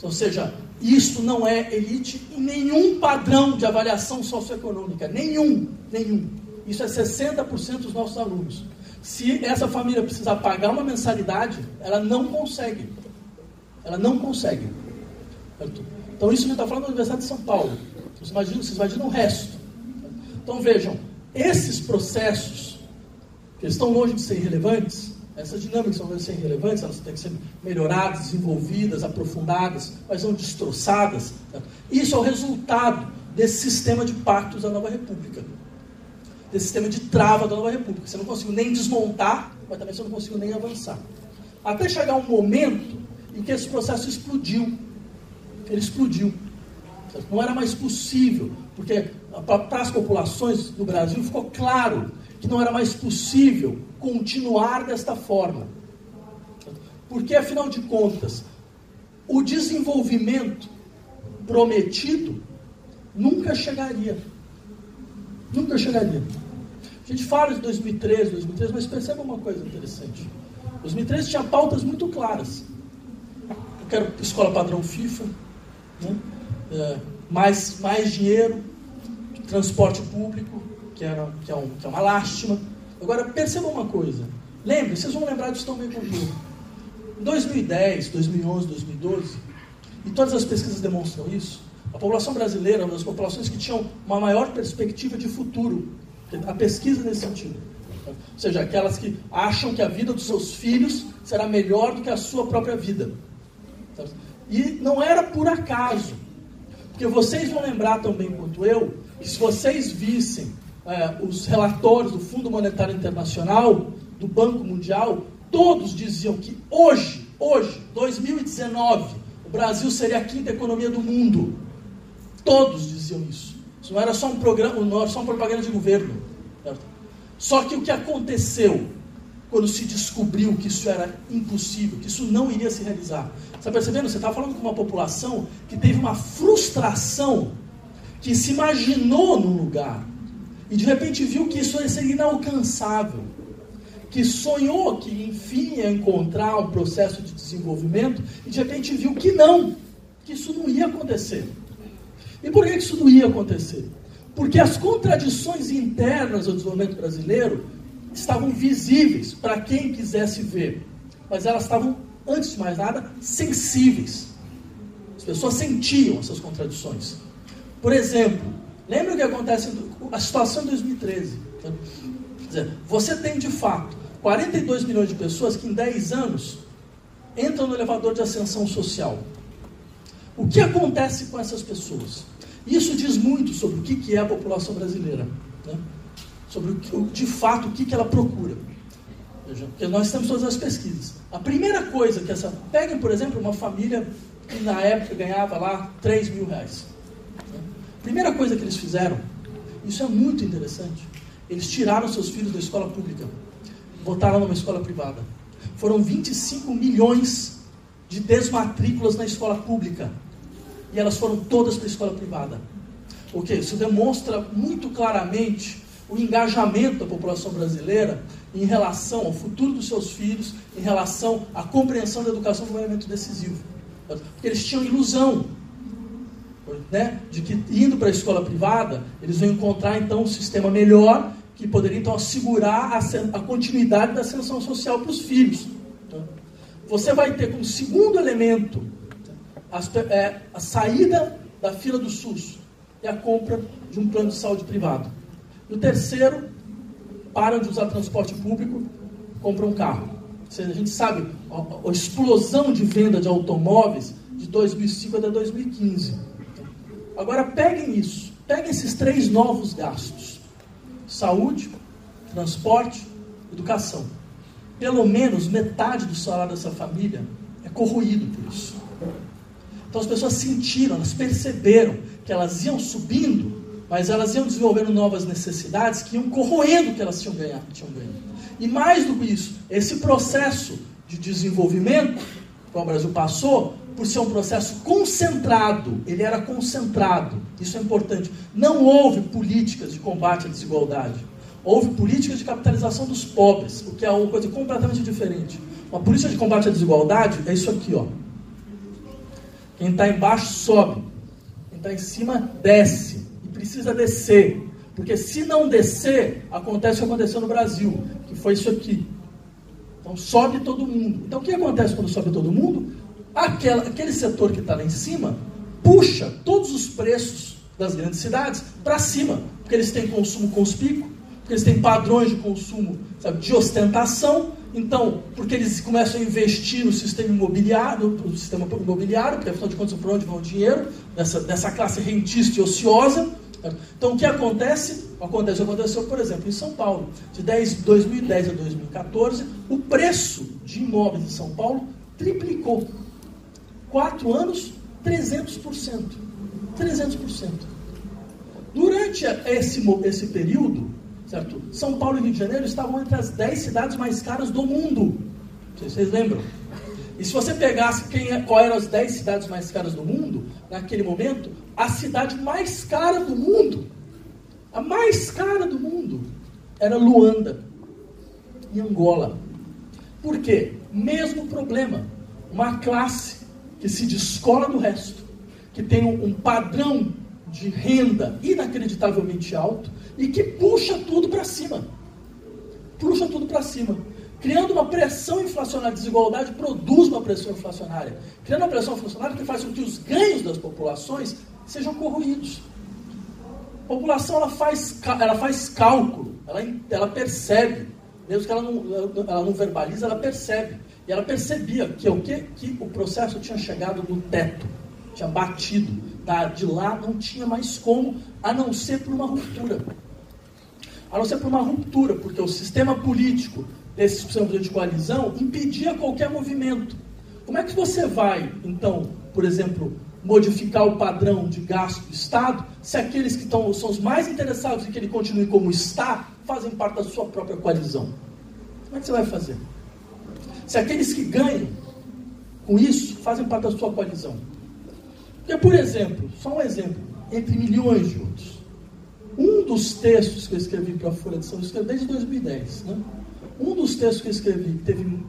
Ou seja, isto não é elite em nenhum padrão de avaliação socioeconômica. Nenhum, nenhum. Isso é 60% dos nossos alunos. Se essa família precisar pagar uma mensalidade, ela não consegue. Ela não consegue. Então isso a gente está falando da Universidade de São Paulo. Vocês imaginam, vocês imaginam o resto. Então vejam, esses processos, que estão longe de ser irrelevantes, essas dinâmicas são ser relevantes, elas têm que ser melhoradas, desenvolvidas, aprofundadas, mas não destroçadas. Isso é o resultado desse sistema de pactos da nova república. Desse sistema de trava da nova república. Você não conseguiu nem desmontar, mas também você não conseguiu nem avançar. Até chegar um momento em que esse processo explodiu. Ele explodiu. Não era mais possível, porque para as populações do Brasil ficou claro que não era mais possível continuar desta forma. Porque, afinal de contas, o desenvolvimento prometido nunca chegaria. Nunca chegaria. A gente fala de 2013, 2013, mas perceba uma coisa interessante. 2013 tinha pautas muito claras. Eu quero escola padrão FIFA, né? é, mais, mais dinheiro, transporte público, que, era, que, é, um, que é uma lástima. Agora, perceba uma coisa. Lembre, vocês vão lembrar disso também comigo. Em 2010, 2011, 2012, e todas as pesquisas demonstram isso, a população brasileira é uma das populações que tinham uma maior perspectiva de futuro. A pesquisa nesse sentido. Ou seja, aquelas que acham que a vida dos seus filhos será melhor do que a sua própria vida. E não era por acaso. Porque vocês vão lembrar também quanto eu, que se vocês vissem é, os relatórios do Fundo Monetário Internacional, do Banco Mundial, todos diziam que hoje, hoje, 2019, o Brasil seria a quinta economia do mundo. Todos diziam isso. Isso não era só um programa, não era só uma propaganda de governo. Certo? Só que o que aconteceu? quando se descobriu que isso era impossível, que isso não iria se realizar. Você está percebendo? Você está falando com uma população que teve uma frustração, que se imaginou num lugar e de repente viu que isso seria inalcançável, que sonhou que enfim ia encontrar um processo de desenvolvimento e de repente viu que não, que isso não ia acontecer. E por que isso não ia acontecer? Porque as contradições internas do desenvolvimento brasileiro estavam visíveis para quem quisesse ver, mas elas estavam, antes de mais nada, sensíveis. As pessoas sentiam essas contradições. Por exemplo, lembra o que acontece, a situação em 2013. Quer dizer, você tem de fato 42 milhões de pessoas que em 10 anos entram no elevador de ascensão social. O que acontece com essas pessoas? Isso diz muito sobre o que é a população brasileira. Né? Sobre o de fato o que ela procura. Porque nós temos todas as pesquisas. A primeira coisa que essa. Peguem, por exemplo, uma família que na época ganhava lá 3 mil reais. Né? Primeira coisa que eles fizeram, isso é muito interessante. Eles tiraram seus filhos da escola pública, botaram numa escola privada. Foram 25 milhões de desmatrículas na escola pública e elas foram todas para a escola privada. O que? Isso demonstra muito claramente o engajamento da população brasileira em relação ao futuro dos seus filhos, em relação à compreensão da educação como elemento decisivo. Porque eles tinham ilusão né, de que indo para a escola privada, eles vão encontrar então um sistema melhor que poderia então assegurar a, a continuidade da ascensão social para os filhos. Você vai ter como segundo elemento é, a saída da fila do SUS e a compra de um plano de saúde privado. E o terceiro, param de usar transporte público, compram um carro. A gente sabe a, a explosão de venda de automóveis de 2005 até 2015. Agora peguem isso, peguem esses três novos gastos: saúde, transporte, educação. Pelo menos metade do salário dessa família é corroído por isso. Então as pessoas sentiram, elas perceberam que elas iam subindo, mas elas iam desenvolvendo novas necessidades que iam corroendo o que elas tinham ganhado. Tinham ganho. E mais do que isso, esse processo de desenvolvimento que o Brasil passou, por ser um processo concentrado, ele era concentrado, isso é importante. Não houve políticas de combate à desigualdade. Houve políticas de capitalização dos pobres, o que é uma coisa completamente diferente. Uma política de combate à desigualdade é isso aqui, ó. Quem está embaixo sobe. Quem está em cima desce. E precisa descer. Porque se não descer, acontece o que aconteceu no Brasil, que foi isso aqui. Então sobe todo mundo. Então o que acontece quando sobe todo mundo? Aquela, aquele setor que está lá em cima puxa todos os preços das grandes cidades para cima, porque eles têm consumo conspícuo, porque eles têm padrões de consumo sabe, de ostentação, então, porque eles começam a investir no sistema imobiliário, no sistema imobiliário, porque afinal de contas, para onde vai o dinheiro dessa, dessa classe rentista e ociosa. Então, o que acontece? Acontece, aconteceu, por exemplo, em São Paulo. De 10, 2010 a 2014, o preço de imóveis em São Paulo triplicou. Quatro anos, 300%. 300%. Durante esse, esse período, Certo? São Paulo e Rio de Janeiro estavam entre as 10 cidades mais caras do mundo. Vocês lembram? E se você pegasse quem, é, qual eram as 10 cidades mais caras do mundo, naquele momento, a cidade mais cara do mundo, a mais cara do mundo, era Luanda, em Angola. Por quê? Mesmo problema. Uma classe que se descola do resto, que tem um, padrão de renda inacreditavelmente alto, e que puxa tudo para cima. Puxa tudo para cima. Criando uma pressão inflacionária, desigualdade produz uma pressão inflacionária. Criando uma pressão inflacionária que faz com que os ganhos das populações sejam corroídos. A população ela faz, ela faz cálculo, ela, ela percebe, mesmo que ela não, ela não verbaliza, ela percebe. E ela percebia que o que, que o processo tinha chegado no teto, tinha batido. De lá não tinha mais como, a não ser por uma ruptura a não ser por uma ruptura, porque o sistema político desse sistema de coalizão impedia qualquer movimento. Como é que você vai, então, por exemplo, modificar o padrão de gasto do Estado se aqueles que estão, são os mais interessados em que ele continue como está fazem parte da sua própria coalizão? Como é que você vai fazer? Se aqueles que ganham com isso fazem parte da sua coalizão. Porque, por exemplo, só um exemplo, entre milhões de outros. Um dos textos que eu escrevi para a Folha de São Paulo, desde 2010, né? um dos textos que eu escrevi que teve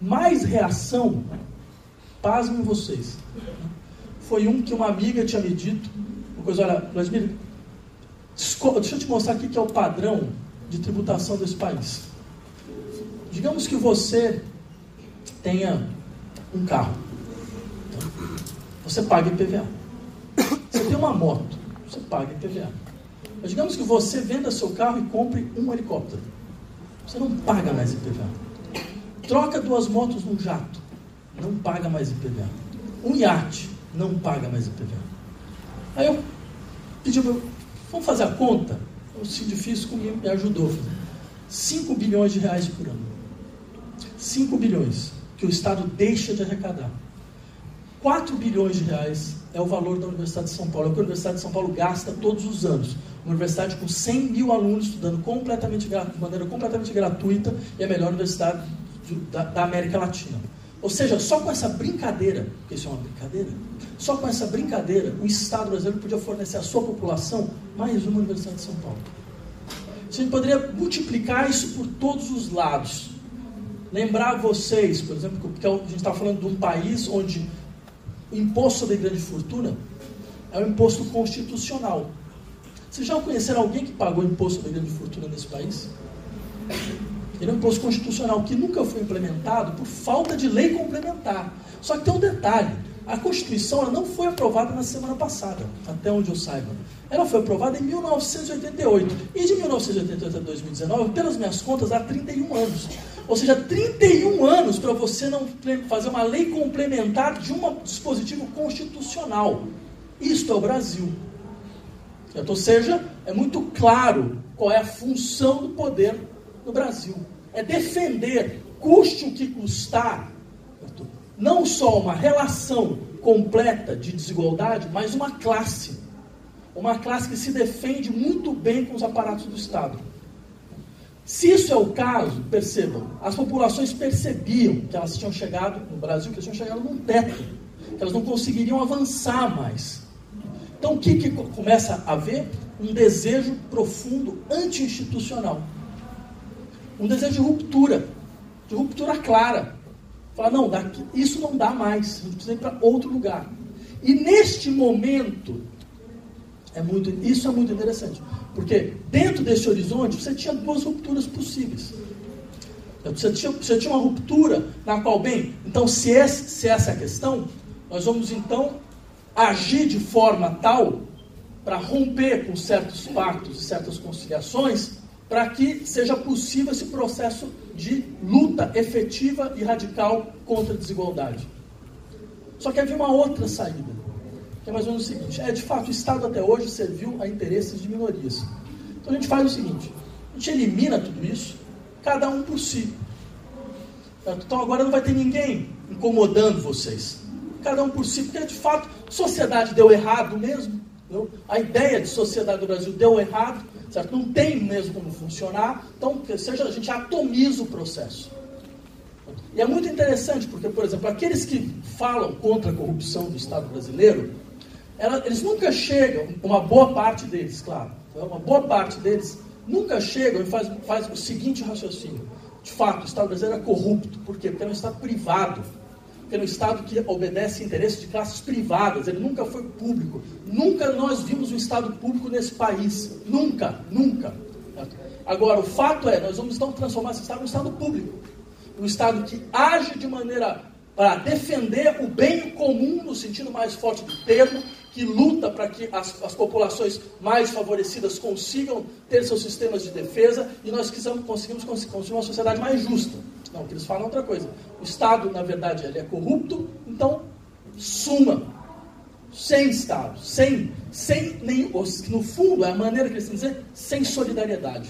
mais reação, pasmem vocês, foi um que uma amiga tinha me dito, uma coisa, olha, Vladimir, deixa eu te mostrar aqui que é o padrão de tributação desse país. Digamos que você tenha um carro. Você paga IPVA. Você tem uma moto, você paga IPVA. Mas digamos que você venda seu carro e compre um helicóptero. Você não paga mais IPVA. Troca duas motos num jato. Não paga mais IPVA. Um iate. Não paga mais IPVA. Aí eu pedi, vamos fazer a conta? O difícil comigo me ajudou. 5 bilhões de reais por ano. 5 bilhões que o Estado deixa de arrecadar. 4 bilhões de reais é o valor da Universidade de São Paulo, é o que a Universidade de São Paulo gasta todos os anos. Uma universidade com 100 mil alunos estudando completamente, de maneira completamente gratuita e a melhor universidade da, da América Latina. Ou seja, só com essa brincadeira, porque isso é uma brincadeira, só com essa brincadeira, o Estado brasileiro podia fornecer à sua população mais uma Universidade de São Paulo. Gente poderia multiplicar isso por todos os lados. Lembrar vocês, por exemplo, que a gente está falando de um país onde o imposto sobre grande fortuna é um imposto constitucional. Vocês já conheceram alguém que pagou imposto sobre grande fortuna nesse país? Ele é um imposto constitucional que nunca foi implementado por falta de lei complementar. Só que tem um detalhe: a Constituição não foi aprovada na semana passada, até onde eu saiba. Ela foi aprovada em 1988. E de 1988 a 2019, pelas minhas contas, há 31 anos. Ou seja, 31 anos para você não fazer uma lei complementar de um dispositivo constitucional. Isto é o Brasil. Ou seja, é muito claro qual é a função do poder no Brasil. É defender, custe o que custar, não só uma relação completa de desigualdade, mas uma classe. Uma classe que se defende muito bem com os aparatos do Estado. Se isso é o caso, percebam, as populações percebiam que elas tinham chegado, no Brasil, que elas tinham chegado num teto, que elas não conseguiriam avançar mais. Então o que, que começa a haver? Um desejo profundo anti-institucional. Um desejo de ruptura, de ruptura clara. Fala, não, daqui, isso não dá mais, a gente precisa ir para outro lugar. E neste momento, é muito, isso é muito interessante. Porque dentro desse horizonte você tinha duas rupturas possíveis. Você tinha, você tinha uma ruptura na qual, bem, então se, esse, se essa é a questão, nós vamos então agir de forma tal para romper com certos pactos e certas conciliações, para que seja possível esse processo de luta efetiva e radical contra a desigualdade. Só que havia uma outra saída que é mais ou menos o seguinte: é de fato, o Estado até hoje serviu a interesses de minorias. Então a gente faz o seguinte: a gente elimina tudo isso, cada um por si. Então agora não vai ter ninguém incomodando vocês. Cada um por si, porque de fato, sociedade deu errado mesmo. Não? A ideia de sociedade do Brasil deu errado, certo? Não tem mesmo como funcionar. Então, seja a gente atomiza o processo. E é muito interessante, porque, por exemplo, aqueles que falam contra a corrupção do Estado brasileiro, ela, eles nunca chegam, uma boa parte deles, claro, uma boa parte deles nunca chegam e faz, faz o seguinte raciocínio. De fato, o Estado brasileiro é corrupto. Por quê? Porque é um Estado privado. É um Estado que obedece interesses de classes privadas. Ele nunca foi público. Nunca nós vimos um Estado público nesse país. Nunca, nunca. Agora, o fato é, nós vamos então transformar esse Estado em um Estado público. Um Estado que age de maneira para defender o bem comum, no sentido mais forte do termo, que luta para que as, as, populações mais favorecidas consigam ter seus sistemas de defesa e nós quisermos, conseguimos construir uma sociedade mais justa. Não, que eles falam outra coisa. O Estado, na verdade, ele é corrupto, então suma. Sem Estado, sem, sem nem, no fundo, é a maneira que eles dizer, sem solidariedade.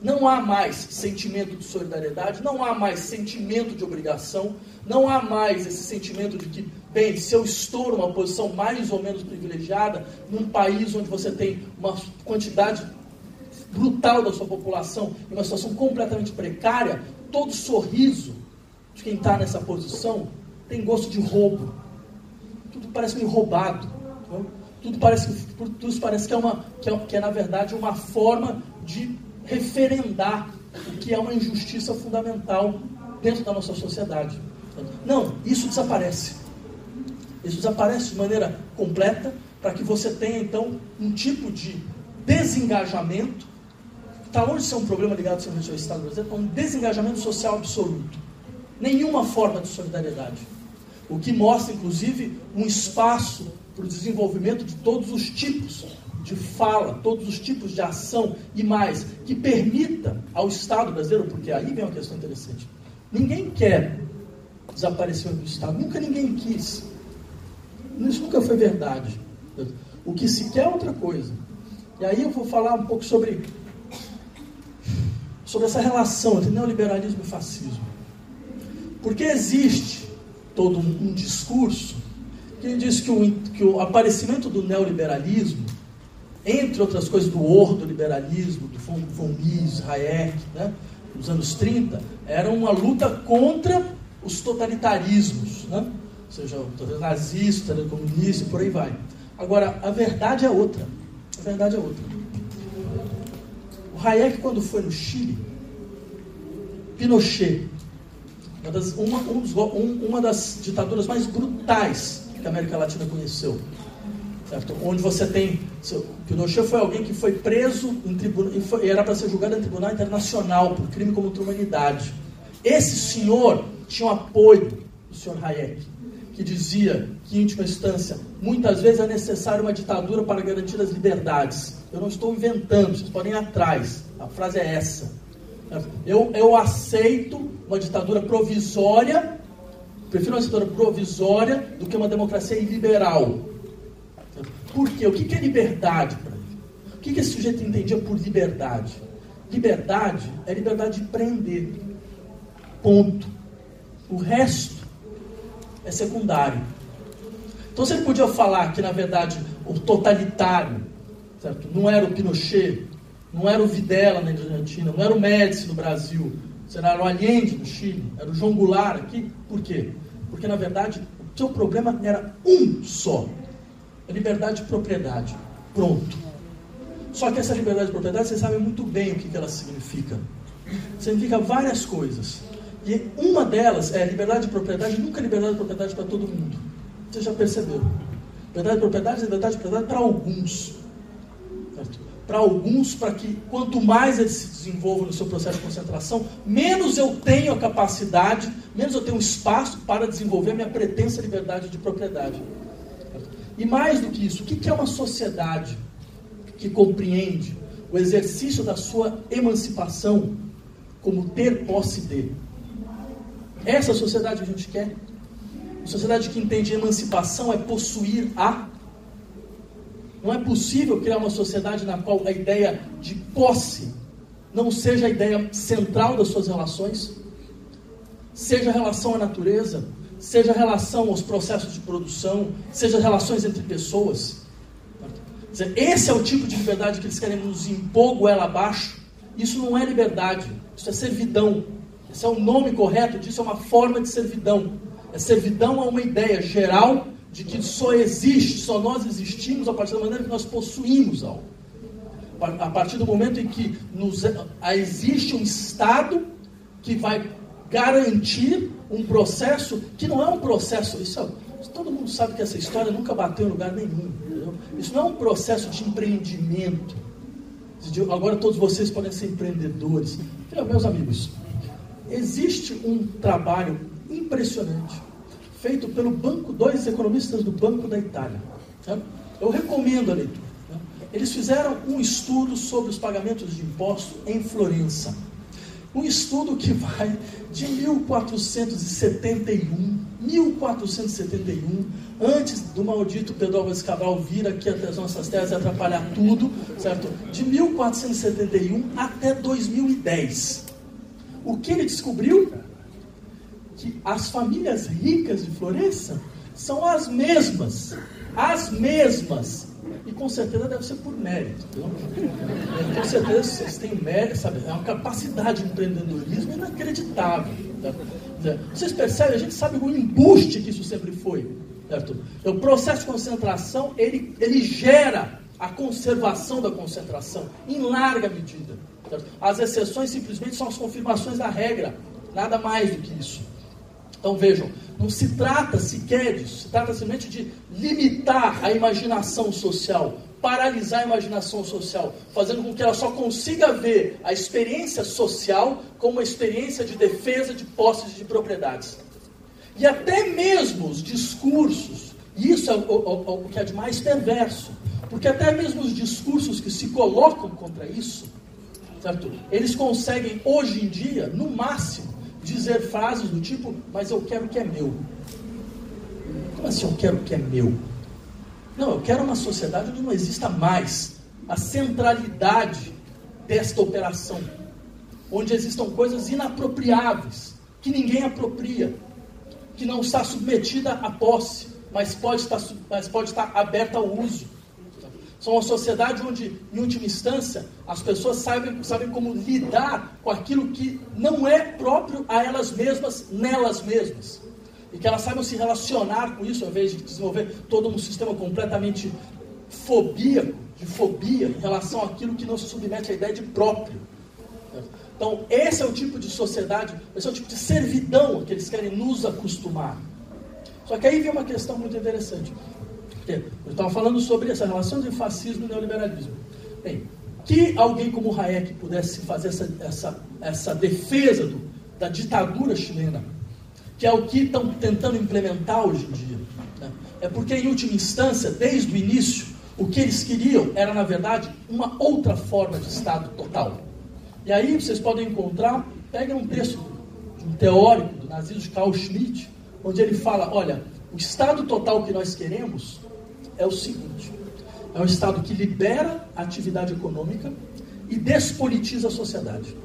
Não há mais sentimento de solidariedade, não há mais sentimento de obrigação, não há mais esse sentimento de que, bem, se eu estou numa posição mais ou menos privilegiada, num país onde você tem uma quantidade brutal da sua população, em uma situação completamente precária, todo sorriso de quem está nessa posição tem gosto de roubo. Tudo parece meio roubado. Não? Tudo parece, tudo parece que, é uma, que, é, que é, na verdade, uma forma de referendar o que é uma injustiça fundamental dentro da nossa sociedade. Não, isso desaparece. Isso desaparece de maneira completa para que você tenha, então, um tipo de desengajamento, está longe de ser um problema ligado ao Estado brasileiro, é um desengajamento social absoluto. Nenhuma forma de solidariedade. O que mostra, inclusive, um espaço para o desenvolvimento de todos os tipos de fala, todos os tipos de ação e mais, que permita ao Estado brasileiro, porque aí vem uma questão interessante. Ninguém quer desaparecer do Estado, nunca ninguém quis. Isso nunca foi verdade. O que se quer é outra coisa. E aí eu vou falar um pouco sobre, sobre essa relação entre neoliberalismo e fascismo. Porque existe todo um, discurso que diz que o, que o aparecimento do neoliberalismo, entre outras coisas do ordoliberalismo, do von, von Mises, Hayek, né, nos anos 30, era uma luta contra os totalitarismos, né? ou seja, o nazista, o comunista e por aí vai. Agora, a verdade é outra. A verdade é outra. O Hayek, quando foi no Chile, Pinochet, uma das, uma, um dos, um, uma das ditaduras mais brutais que a América Latina conheceu. Certo? Onde você tem. Pinochet foi alguém que foi preso em tribunal, e, foi, era para ser julgado em tribunal internacional por crime contra a humanidade. Esse senhor tinha o apoio do senhor Hayek que dizia que, em última instância, muitas vezes é necessário uma ditadura para garantir as liberdades. Eu não estou inventando, vocês podem ir atrás. A frase é essa. Eu, eu aceito uma ditadura provisória, prefiro uma ditadura provisória do que uma democracia iliberal. Por quê? O que é liberdade para ele? O que esse sujeito entendia por liberdade? Liberdade é liberdade de prender. Ponto. O resto é secundário. Então você podia falar que, na verdade, o totalitário certo? não era o Pinochet, não era o Videla na Argentina, não era o Médici no Brasil, era o Allende no Chile, era o João Goulart aqui. Por quê? Porque, na verdade, o seu problema era um só: a liberdade de propriedade. Pronto. Só que essa liberdade de propriedade, vocês sabem muito bem o que ela significa. Significa várias coisas. E uma delas é liberdade de propriedade, nunca liberdade de propriedade para todo mundo. Vocês já perceberam? Liberdade de propriedade é liberdade de propriedade para alguns. Para alguns, para que quanto mais eles se desenvolvam no seu processo de concentração, menos eu tenho a capacidade, menos eu tenho espaço para desenvolver a minha pretensa liberdade de propriedade. E mais do que isso, o que é uma sociedade que compreende o exercício da sua emancipação como ter posse de? Essa sociedade que a gente quer. Uma sociedade que entende emancipação é possuir a. Não é possível criar uma sociedade na qual a ideia de posse não seja a ideia central das suas relações, seja a relação à natureza, seja a relação aos processos de produção, seja relações entre pessoas. Esse é o tipo de liberdade que eles querem nos impor goela abaixo. Isso não é liberdade, isso é servidão. Esse é o nome correto disso, é uma forma de servidão. É servidão a uma ideia geral de que só existe, só nós existimos a partir da maneira que nós possuímos algo. A partir do momento em que nos, existe um Estado que vai garantir um processo que não é um processo. Isso é, todo mundo sabe que essa história nunca bateu em lugar nenhum. Entendeu? Isso não é um processo de empreendimento. Agora todos vocês podem ser empreendedores. Meus amigos, existe um trabalho impressionante feito pelo banco, dois economistas do Banco da Itália. Eu recomendo a leitura. Eles fizeram um estudo sobre os pagamentos de impostos em Florença. Um estudo que vai de 1471, 1471, antes do maldito Pedro Álvares Cabral vir aqui até as nossas terras e atrapalhar tudo, certo? De 1471 até 2010. O que ele descobriu? Que as famílias ricas de Florença são as mesmas, as mesmas E com certeza deve ser por mérito. Com certeza vocês têm mérito, sabe? É uma capacidade de empreendedorismo inacreditável. Tá? Vocês percebem? A gente sabe o embuste que isso sempre foi. Certo? O processo de concentração, ele, ele gera a conservação da concentração, em larga medida. Certo? As exceções simplesmente são as confirmações da regra, nada mais do que isso. Então vejam, não se trata sequer disso, se trata simplesmente de limitar a imaginação social, paralisar a imaginação social, fazendo com que ela só consiga ver a experiência social como uma experiência de defesa de posses de propriedades. E até mesmo os discursos, e isso é o, o, o que é de mais perverso, porque até mesmo os discursos que se colocam contra isso, certo? eles conseguem hoje em dia, no máximo, dizer frases do tipo, mas eu quero o que é meu. Como assim eu quero o que é meu? Não, eu quero uma sociedade onde não exista mais a centralidade desta operação, onde existam coisas inapropriáveis, que ninguém apropria, que não está submetida à posse, mas pode estar, mas pode estar aberta ao uso. São uma sociedade onde, em última instância, as pessoas sabem, sabem como lidar com aquilo que não é próprio a elas mesmas, nelas mesmas. E que elas saibam se relacionar com isso, ao invés de desenvolver todo um sistema completamente fobíaco, de fobia, em relação àquilo que não se submete à ideia de próprio. Então, esse é o tipo de sociedade, esse é o tipo de servidão que eles querem nos acostumar. Só que aí vem uma questão muito interessante. Eu estava falando sobre essa relação de fascismo e neoliberalismo. Bem, que alguém como Hayek pudesse fazer essa, essa, essa defesa do, da ditadura chilena, que é o que estão tentando implementar hoje em dia, né? é porque, em última instância, desde o início, o que eles queriam era, na verdade, uma outra forma de Estado total. E aí vocês podem encontrar, pega um texto de um teórico do nazismo, Carl Schmitt, onde ele fala, olha, o Estado total que nós queremos é o seguinte: é um Estado que libera a atividade econômica e despolitiza a sociedade.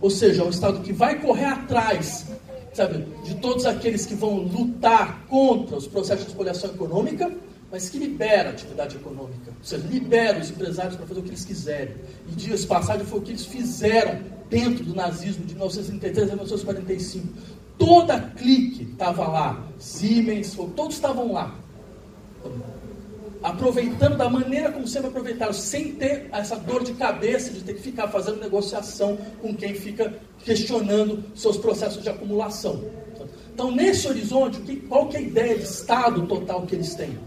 Ou seja, é um Estado que vai correr atrás, sabe, de todos aqueles que vão lutar contra os processos de espoliação econômica, mas que libera a atividade econômica. Ou seja, libera os empresários para fazer o que eles quiserem. E dias passados foi o que eles fizeram dentro do nazismo de 1933 a 1945. Toda clique estava lá, Siemens, todos estavam lá aproveitando da maneira como sempre aproveitaram, sem ter essa dor de cabeça de ter que ficar fazendo negociação com quem fica questionando seus processos de acumulação. Então, nesse horizonte, qual que é a ideia de Estado total que eles têm?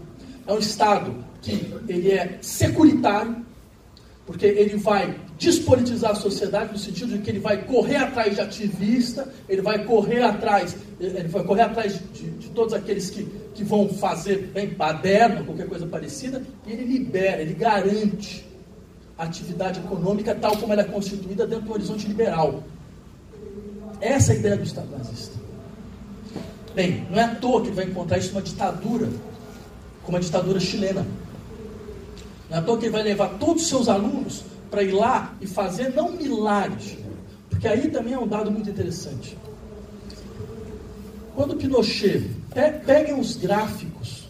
É um Estado que ele é securitário, porque ele vai despolitizar a sociedade no sentido de que ele vai correr atrás de ativista, ele vai correr atrás, ele vai correr atrás de, de todos aqueles que, que vão fazer bem baderna, qualquer coisa parecida, e ele libera, ele garante a atividade econômica tal como ela é constituída dentro do horizonte liberal. Essa é a ideia do Estado nazista. Bem, não é à toa que ele vai encontrar isso numa ditadura, como a ditadura chilena. Não é à toa que ele vai levar todos os seus alunos para ir lá e fazer não milagres, porque aí também é um dado muito interessante. Quando Pinochet, peguem os gráficos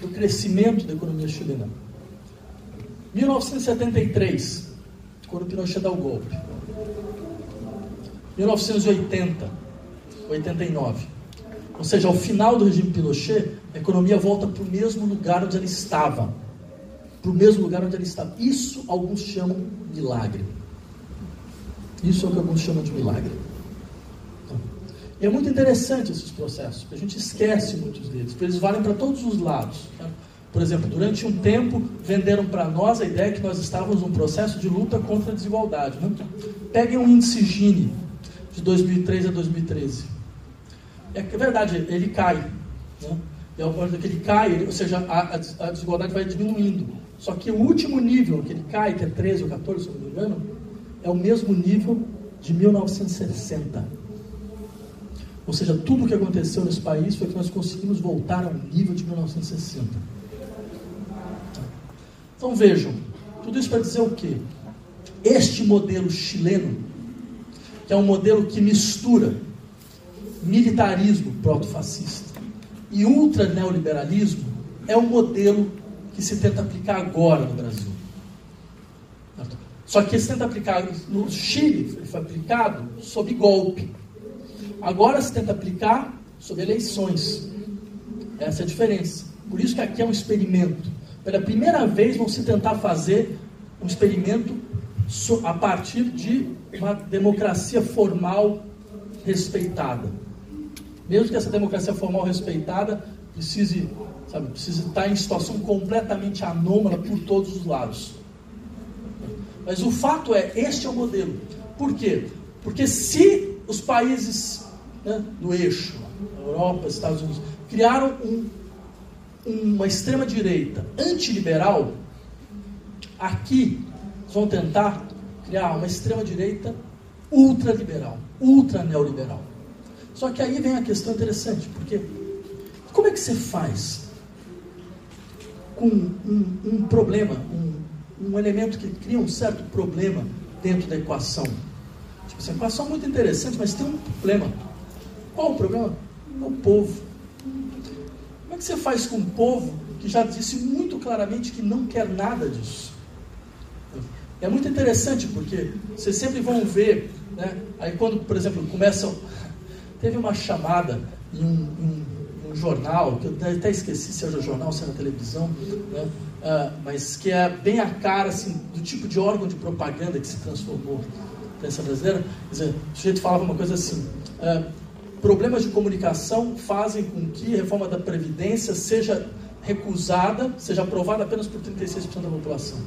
do crescimento da economia chilena. 1973, quando Pinochet dá o golpe. 1980, 89. Ou seja, ao final do regime Pinochet, a economia volta para o mesmo lugar onde ela estava para o mesmo lugar onde ele estava. Isso alguns chamam milagre. Isso é o que alguns chamam de milagre. Então, e é muito interessante esses processos, porque a gente esquece muitos deles, porque eles valem para todos os lados. Tá? Por exemplo, durante um tempo venderam para nós a ideia que nós estávamos num processo de luta contra a desigualdade. Né? Peguem um índice Gini de 2003 a 2013. É verdade, ele cai. Né? E ao ponto que ele cai, ou seja, a, a desigualdade vai diminuindo. Só que o último nível que ele cai, que é 13 ou 14, se não me engano, é o mesmo nível de 1960. Ou seja, tudo o que aconteceu nesse país foi que nós conseguimos voltar ao nível de 1960. Então vejam, tudo isso para dizer o quê? Este modelo chileno, que é um modelo que mistura militarismo proto-fascista e ultra-neoliberalismo, é um modelo que se tenta aplicar agora no Brasil. Só que se tenta aplicar no Chile, foi aplicado sob golpe. Agora se tenta aplicar sob eleições. Essa é a diferença. Por isso que aqui é um experimento. Pela primeira vez vão se tentar fazer um experimento a partir de uma democracia formal respeitada. Mesmo que essa democracia formal respeitada precise, sabe, precise estar em situação completamente anômala por todos os lados. Mas o fato é, este é o modelo. Por quê? Porque se os países né, do eixo, Europa, Estados Unidos, criaram um, uma extrema-direita antiliberal, aqui vão tentar criar uma extrema-direita ultraliberal, ultra-neoliberal. Só que aí vem a questão interessante, porque como é que você faz com um, um problema, um, um elemento que cria um certo problema dentro da equação. Tipo assim, a equação é muito interessante, mas tem um problema. Qual o problema? É o povo. Como é que você faz com um povo que já disse muito claramente que não quer nada disso? É muito interessante porque vocês sempre vão ver, né? Aí quando, por exemplo, começam. Teve uma chamada em um, um, jornal, que eu até esqueci se era jornal, se era televisão, né? uh, mas que é bem a cara assim, do tipo de órgão de propaganda que se transformou na imprensa brasileira. Quer dizer, o sujeito falava uma coisa assim: uh, problemas de comunicação fazem com que a reforma da Previdência seja recusada, seja aprovada apenas por 36% da população.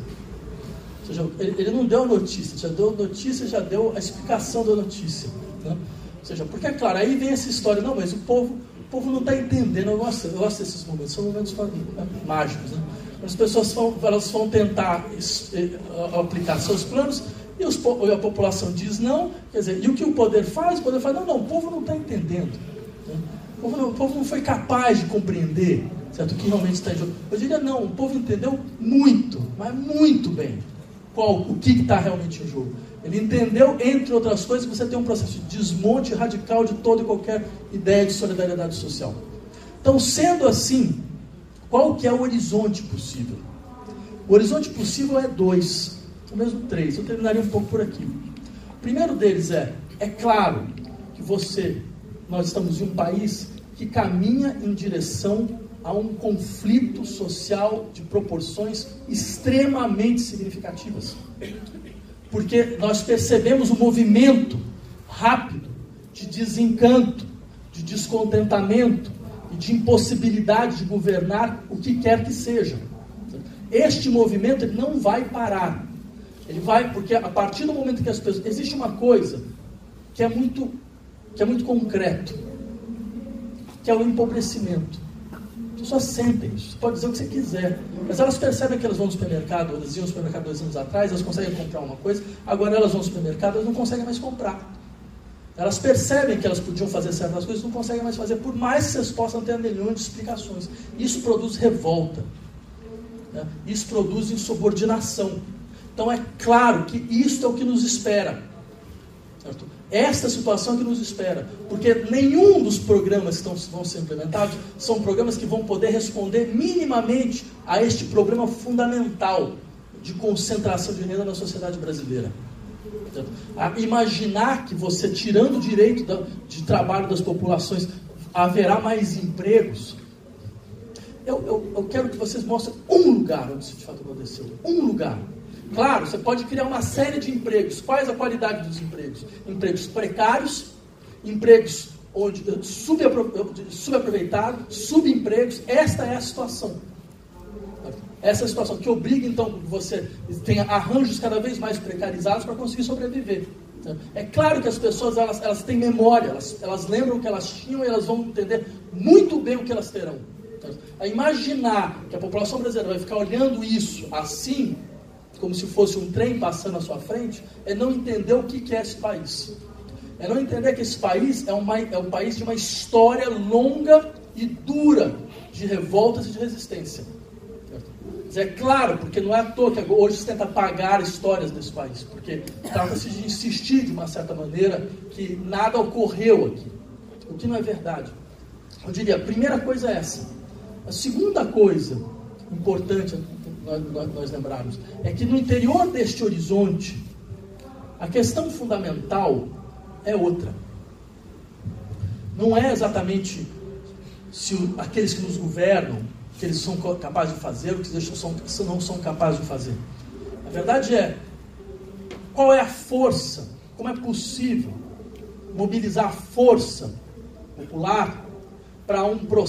Ou seja, ele, ele, não deu a notícia, já deu notícia, já deu a explicação da notícia. Né? Ou seja, porque é claro, aí vem essa história, não, mas o povo, o povo não está entendendo, eu gosto, eu gosto desses momentos, são momentos mágicos. Né? As pessoas vão, elas vão tentar eh, aplicar seus planos e, os, e, a população diz não. Quer dizer, e o que o poder faz? O poder faz, não, não, o povo não está entendendo. Né? O, povo não, o povo não foi capaz de compreender certo, o que realmente está em jogo. Eu diria, não, o povo entendeu muito, mas muito bem qual, o que está realmente em jogo. Ele entendeu, entre outras coisas, que você tem um processo de desmonte radical de toda e qualquer ideia de solidariedade social. Então, sendo assim, qual que é o horizonte possível? O horizonte possível é dois, ou mesmo três. Eu terminaria um pouco por aqui. O primeiro deles é, é claro que você, nós estamos em um país que caminha em direção a um conflito social de proporções extremamente significativas. Porque nós percebemos o movimento rápido de desencanto, de descontentamento, e de impossibilidade de governar o que quer que seja. Este movimento ele não vai parar. Ele vai, porque a partir do momento que as pessoas. Existe uma coisa que é muito, que é muito concreto, que é o empobrecimento. Pessoas sentem. Você pode dizer o que você quiser. Mas elas percebem que elas vão no supermercado, elas iam no supermercado dois anos atrás, elas conseguem comprar uma coisa, agora elas vão no supermercado, elas não conseguem mais comprar. Elas percebem que elas podiam fazer certas coisas, não conseguem mais fazer, por mais que vocês possam ter milhões de explicações. Isso produz revolta. Né? Isso produz insubordinação. Então é claro que isso é o que nos espera. Certo? Esta situação que nos espera. Porque nenhum dos programas que estão, vão ser implementados são programas que vão poder responder minimamente a este problema fundamental de concentração de renda na sociedade brasileira. Imaginar que você, tirando o direito de trabalho das populações, haverá mais empregos. Eu, eu, eu quero que vocês mostrem um lugar onde isso de fato aconteceu. Um lugar. Claro, você pode criar uma série de empregos. Qual é a qualidade dos empregos? Empregos precários, empregos onde subaproveitados, subempregos. Esta é a situação. Essa é a situação que obriga, então, que você tenha arranjos cada vez mais precarizados para conseguir sobreviver. É claro que as pessoas elas, elas têm memória, elas, elas lembram o que elas tinham e elas vão entender muito bem o que elas terão. A imaginar que a população brasileira vai ficar olhando isso assim, como se fosse um trem passando à sua frente, é não entender o que é esse país. É não entender que esse país é, uma, é um país de uma história longa e dura de revoltas e de resistência. É claro, porque não é à toa que hoje se tenta apagar histórias desse país, porque trata-se de insistir de uma certa maneira que nada ocorreu aqui, o que não é verdade. Eu diria, a primeira coisa é essa. A segunda coisa importante nós, nós lembrarmos é que no interior deste horizonte, a questão fundamental é outra. Não é exatamente se aqueles que nos governam, que eles são capazes de fazer, ou que eles são, não são capazes de fazer. A verdade é, qual é a força, como é possível mobilizar a força popular para um processo